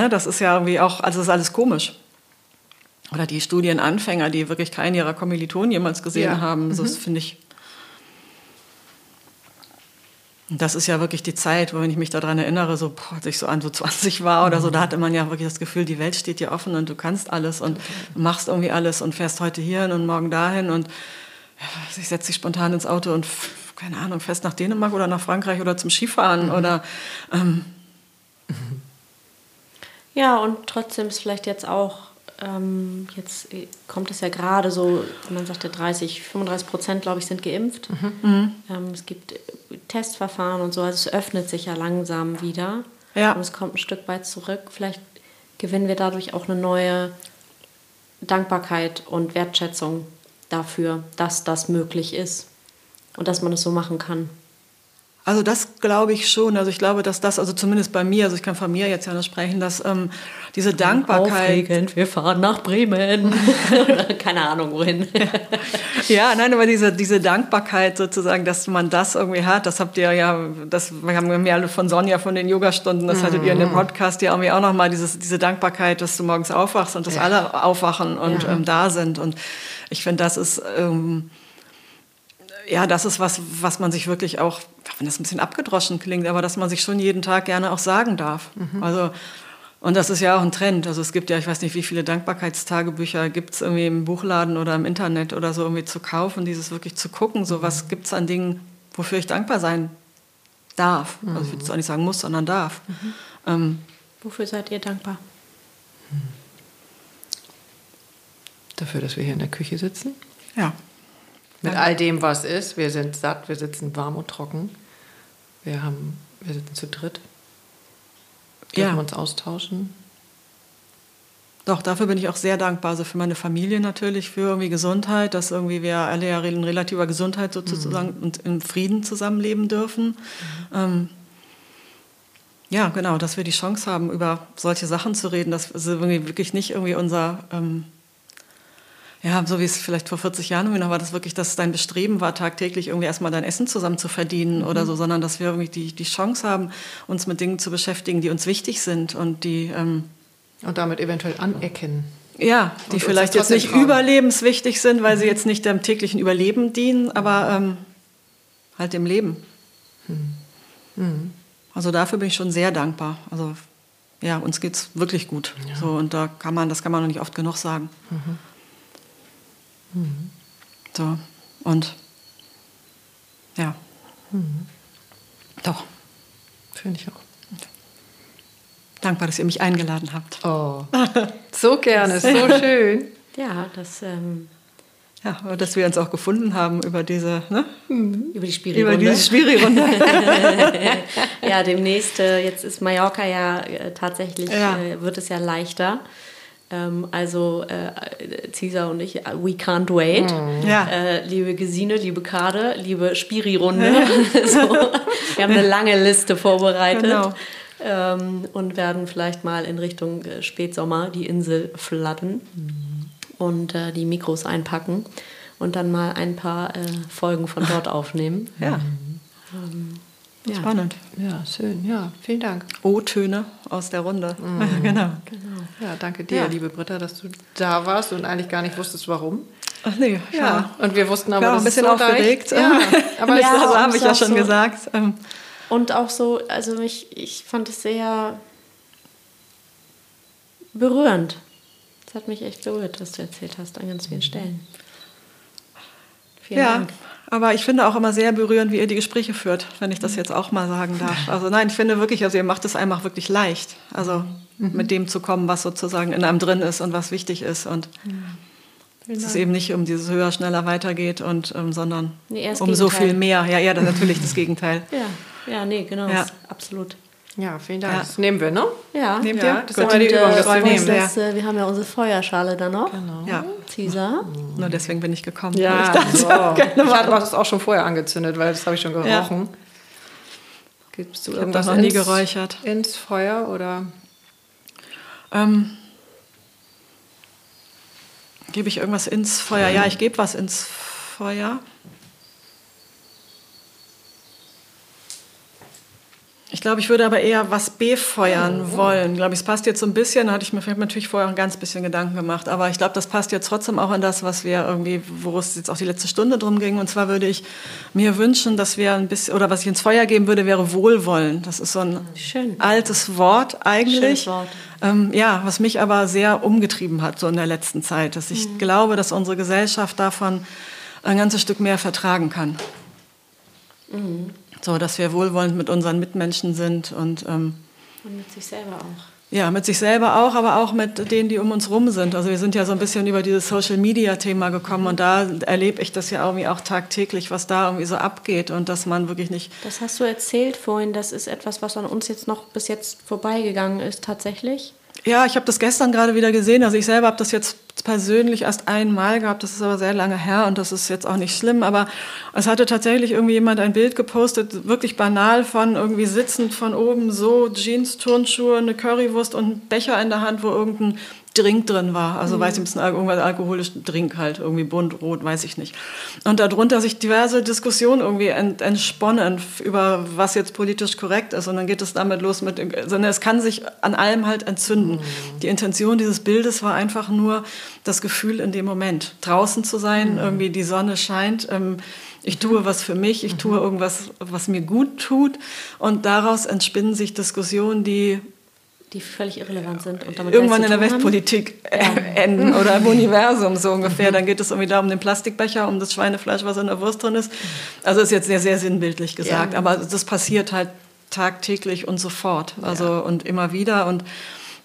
ne, das ist ja irgendwie auch, also das ist alles komisch. Oder die Studienanfänger, die wirklich keinen ihrer Kommilitonen jemals gesehen ja. haben. Das mhm. finde ich das ist ja wirklich die Zeit, wo wenn ich mich daran erinnere, so boah, als ich so an so 20 war oder so, da hatte man ja wirklich das Gefühl, die Welt steht dir offen und du kannst alles und machst irgendwie alles und fährst heute hierhin und morgen dahin und ja, ich setze dich spontan ins Auto und keine Ahnung, fest nach Dänemark oder nach Frankreich oder zum Skifahren mhm. oder ähm. ja und trotzdem ist vielleicht jetzt auch ähm, jetzt äh, kommt es ja gerade so, man sagt ja 30, 35 Prozent, glaube ich, sind geimpft. Mhm. Ähm, es gibt äh, Testverfahren und so, also es öffnet sich ja langsam wieder. Ja. Und es kommt ein Stück weit zurück. Vielleicht gewinnen wir dadurch auch eine neue Dankbarkeit und Wertschätzung dafür, dass das möglich ist und dass man es so machen kann. Also das glaube ich schon. Also ich glaube, dass das, also zumindest bei mir, also ich kann von mir jetzt ja nur sprechen, dass ähm, diese Dankbarkeit. Aufregend, wir fahren nach Bremen. Keine Ahnung wohin. ja, nein, aber diese, diese Dankbarkeit sozusagen, dass man das irgendwie hat, das habt ihr ja, das wir haben ja alle von Sonja von den Yogastunden, das hattet ihr in dem mhm. Podcast ja irgendwie auch nochmal, diese Dankbarkeit, dass du morgens aufwachst und dass ja. alle aufwachen und ja. ähm, da sind. Und ich finde, das ist. Ähm, ja, das ist was, was man sich wirklich auch, wenn das ein bisschen abgedroschen klingt, aber dass man sich schon jeden Tag gerne auch sagen darf. Mhm. Also, und das ist ja auch ein Trend. Also es gibt ja, ich weiß nicht, wie viele Dankbarkeitstagebücher gibt es irgendwie im Buchladen oder im Internet oder so irgendwie zu kaufen, dieses wirklich zu gucken, so was gibt es an Dingen, wofür ich dankbar sein darf. Mhm. Also ich würde es auch nicht sagen muss, sondern darf. Mhm. Ähm, wofür seid ihr dankbar? Dafür, dass wir hier in der Küche sitzen. Ja. Mit all dem, was ist. Wir sind satt, wir sitzen warm und trocken. Wir, haben, wir sitzen zu dritt. Wir ja. uns austauschen. Doch, dafür bin ich auch sehr dankbar. Also für meine Familie natürlich, für irgendwie Gesundheit, dass irgendwie wir alle ja in relativer Gesundheit sozusagen mhm. und im Frieden zusammenleben dürfen. Mhm. Ähm, ja, genau, dass wir die Chance haben, über solche Sachen zu reden, dass also irgendwie wirklich nicht irgendwie unser ähm, ja, so wie es vielleicht vor 40 Jahren noch war, das wirklich, dass dein Bestreben war, tagtäglich irgendwie erstmal dein Essen zusammen zu verdienen mhm. oder so, sondern dass wir irgendwie die, die Chance haben, uns mit Dingen zu beschäftigen, die uns wichtig sind und die. Ähm, und damit eventuell anerkennen. Ja, die und vielleicht jetzt nicht trauen. überlebenswichtig sind, weil mhm. sie jetzt nicht dem täglichen Überleben dienen, aber ähm, halt dem Leben. Mhm. mhm. Also dafür bin ich schon sehr dankbar. Also ja, uns geht es wirklich gut. Ja. So, und da kann man, das kann man noch nicht oft genug sagen. Mhm. Mhm. So, und ja. Mhm. Doch. Finde ich auch. Dankbar, dass ihr mich eingeladen habt. Oh, so gerne, so schön. Ja, das. Ähm ja, dass wir uns auch gefunden haben über diese, ne? Mhm. Über die Spiri-Runde. Über diese Spiri-Runde. ja, demnächst, äh, jetzt ist Mallorca ja äh, tatsächlich, ja. Äh, wird es ja leichter. Ähm, also äh, Caesar und ich, äh, we can't wait. Mm. Ja. Äh, liebe Gesine, liebe Kade, liebe Spiri-Runde. so. Wir haben eine lange Liste vorbereitet. Genau. Ähm, und werden vielleicht mal in Richtung äh, Spätsommer die Insel flatten mm. und äh, die Mikros einpacken und dann mal ein paar äh, Folgen von dort aufnehmen. Ja. Ähm, ja. Spannend. Ja, schön. Ja, vielen Dank. O-Töne aus der Runde. Mhm. genau. genau. Ja, danke dir, ja. liebe Britta, dass du da warst und eigentlich gar nicht wusstest, warum. Ach nee, ja. ja. Und wir wussten aber, ich war ein bisschen so aufgeregt. Ja, aber das ja, habe ich ja schon so gesagt. Ähm, und auch so, also mich, ich fand es sehr berührend. Es hat mich echt berührt, was du erzählt hast an ganz vielen Stellen. Vielen ja. Dank. Aber ich finde auch immer sehr berührend, wie ihr die Gespräche führt, wenn ich das jetzt auch mal sagen darf. Also nein, ich finde wirklich, also ihr macht es einfach wirklich leicht. Also mhm. mit dem zu kommen, was sozusagen in einem drin ist und was wichtig ist. Und mhm. es ist eben nicht um dieses höher, schneller weitergeht, und, ähm, sondern nee, um Gegenteil. so viel mehr. Ja, ja, natürlich das Gegenteil. Ja, ja nee, genau, ja. absolut. Ja, vielen Dank. Ja. Das nehmen wir, ne? Ja. Nehmt ja, Das ist die Übung, das wir nehmen. Das, äh, wir haben ja unsere Feuerschale da noch. Genau. Ja. Caesar. Nur deswegen bin ich gekommen. Ja, ich, dachte, so. ich hatte das auch schon vorher angezündet, weil das habe ich schon gerochen. Ja. Gibst du irgendwas noch nie geräuchert. ins Feuer oder? Ähm, gebe ich irgendwas ins Feuer? Ja, ich gebe was ins Feuer. Ich glaube, ich würde aber eher was befeuern oh. wollen. Ich glaube, es passt jetzt so ein bisschen, da hatte ich mir natürlich vorher ein ganz bisschen Gedanken gemacht, aber ich glaube, das passt jetzt trotzdem auch an das, was wir irgendwie, wo es jetzt auch die letzte Stunde drum ging. Und zwar würde ich mir wünschen, dass wir ein bisschen, oder was ich ins Feuer geben würde, wäre Wohlwollen. Das ist so ein Schön. altes Wort eigentlich. Wort. Ähm, ja, was mich aber sehr umgetrieben hat, so in der letzten Zeit. Dass ich mhm. glaube, dass unsere Gesellschaft davon ein ganzes Stück mehr vertragen kann. Mhm. So, dass wir wohlwollend mit unseren Mitmenschen sind und, ähm, und mit sich selber auch. Ja, mit sich selber auch, aber auch mit denen, die um uns rum sind. Also wir sind ja so ein bisschen über dieses Social-Media-Thema gekommen und da erlebe ich das ja irgendwie auch tagtäglich, was da irgendwie so abgeht und dass man wirklich nicht... Das hast du erzählt vorhin, das ist etwas, was an uns jetzt noch bis jetzt vorbeigegangen ist tatsächlich. Ja, ich habe das gestern gerade wieder gesehen. Also ich selber habe das jetzt persönlich erst einmal gehabt. Das ist aber sehr lange her und das ist jetzt auch nicht schlimm. Aber es hatte tatsächlich irgendwie jemand ein Bild gepostet, wirklich banal von irgendwie sitzend von oben so Jeans, Turnschuhe, eine Currywurst und ein Becher in der Hand, wo irgendein Drink drin war. Also mhm. weiß ich, ein bisschen irgendwas alkoholischen Drink halt, irgendwie bunt, rot, weiß ich nicht. Und darunter sich diverse Diskussionen irgendwie ent, entsponnen über was jetzt politisch korrekt ist. Und dann geht es damit los mit, sondern es kann sich an allem halt entzünden. Mhm. Die Intention dieses Bildes war einfach nur das Gefühl in dem Moment, draußen zu sein, mhm. irgendwie die Sonne scheint. Ähm, ich tue was für mich, ich tue mhm. irgendwas, was mir gut tut. Und daraus entspinnen sich Diskussionen, die die völlig irrelevant sind. Und damit Irgendwann in der Weltpolitik ja. enden oder im Universum so ungefähr. Mhm. Dann geht es irgendwie da um den Plastikbecher, um das Schweinefleisch, was in der Wurst drin ist. Also ist jetzt sehr, sehr sinnbildlich gesagt. Ja. Aber das passiert halt tagtäglich und sofort. Also ja. und immer wieder. Und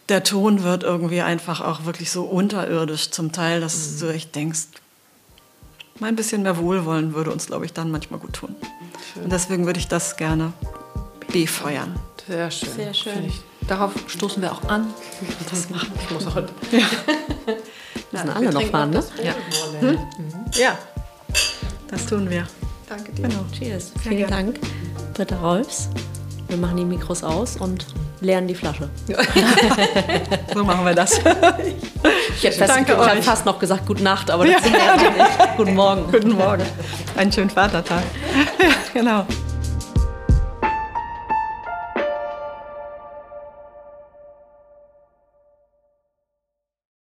der Ton wird irgendwie einfach auch wirklich so unterirdisch zum Teil, dass mhm. du echt denkst, mal ein bisschen mehr Wohlwollen würde uns, glaube ich, dann manchmal gut tun. Schön. Und deswegen würde ich das gerne befeuern. Sehr schön. Sehr schön. Darauf stoßen wir auch an. Das machen. Ich muss auch. Ja. Müssen alle noch fahren, ne? Ja. Hm? Mhm. ja, das tun wir. Danke dir. Genau. Cheers. Sehr Vielen gerne. Dank, Britta Rolfs. Wir machen die Mikros aus und leeren die Flasche. Ja. so machen wir das. Ich hätte fast, Danke ich euch. fast noch gesagt, gute Nacht, aber das ja. sind wir nicht. Guten Morgen. Guten Morgen. Einen schönen Vatertag. genau.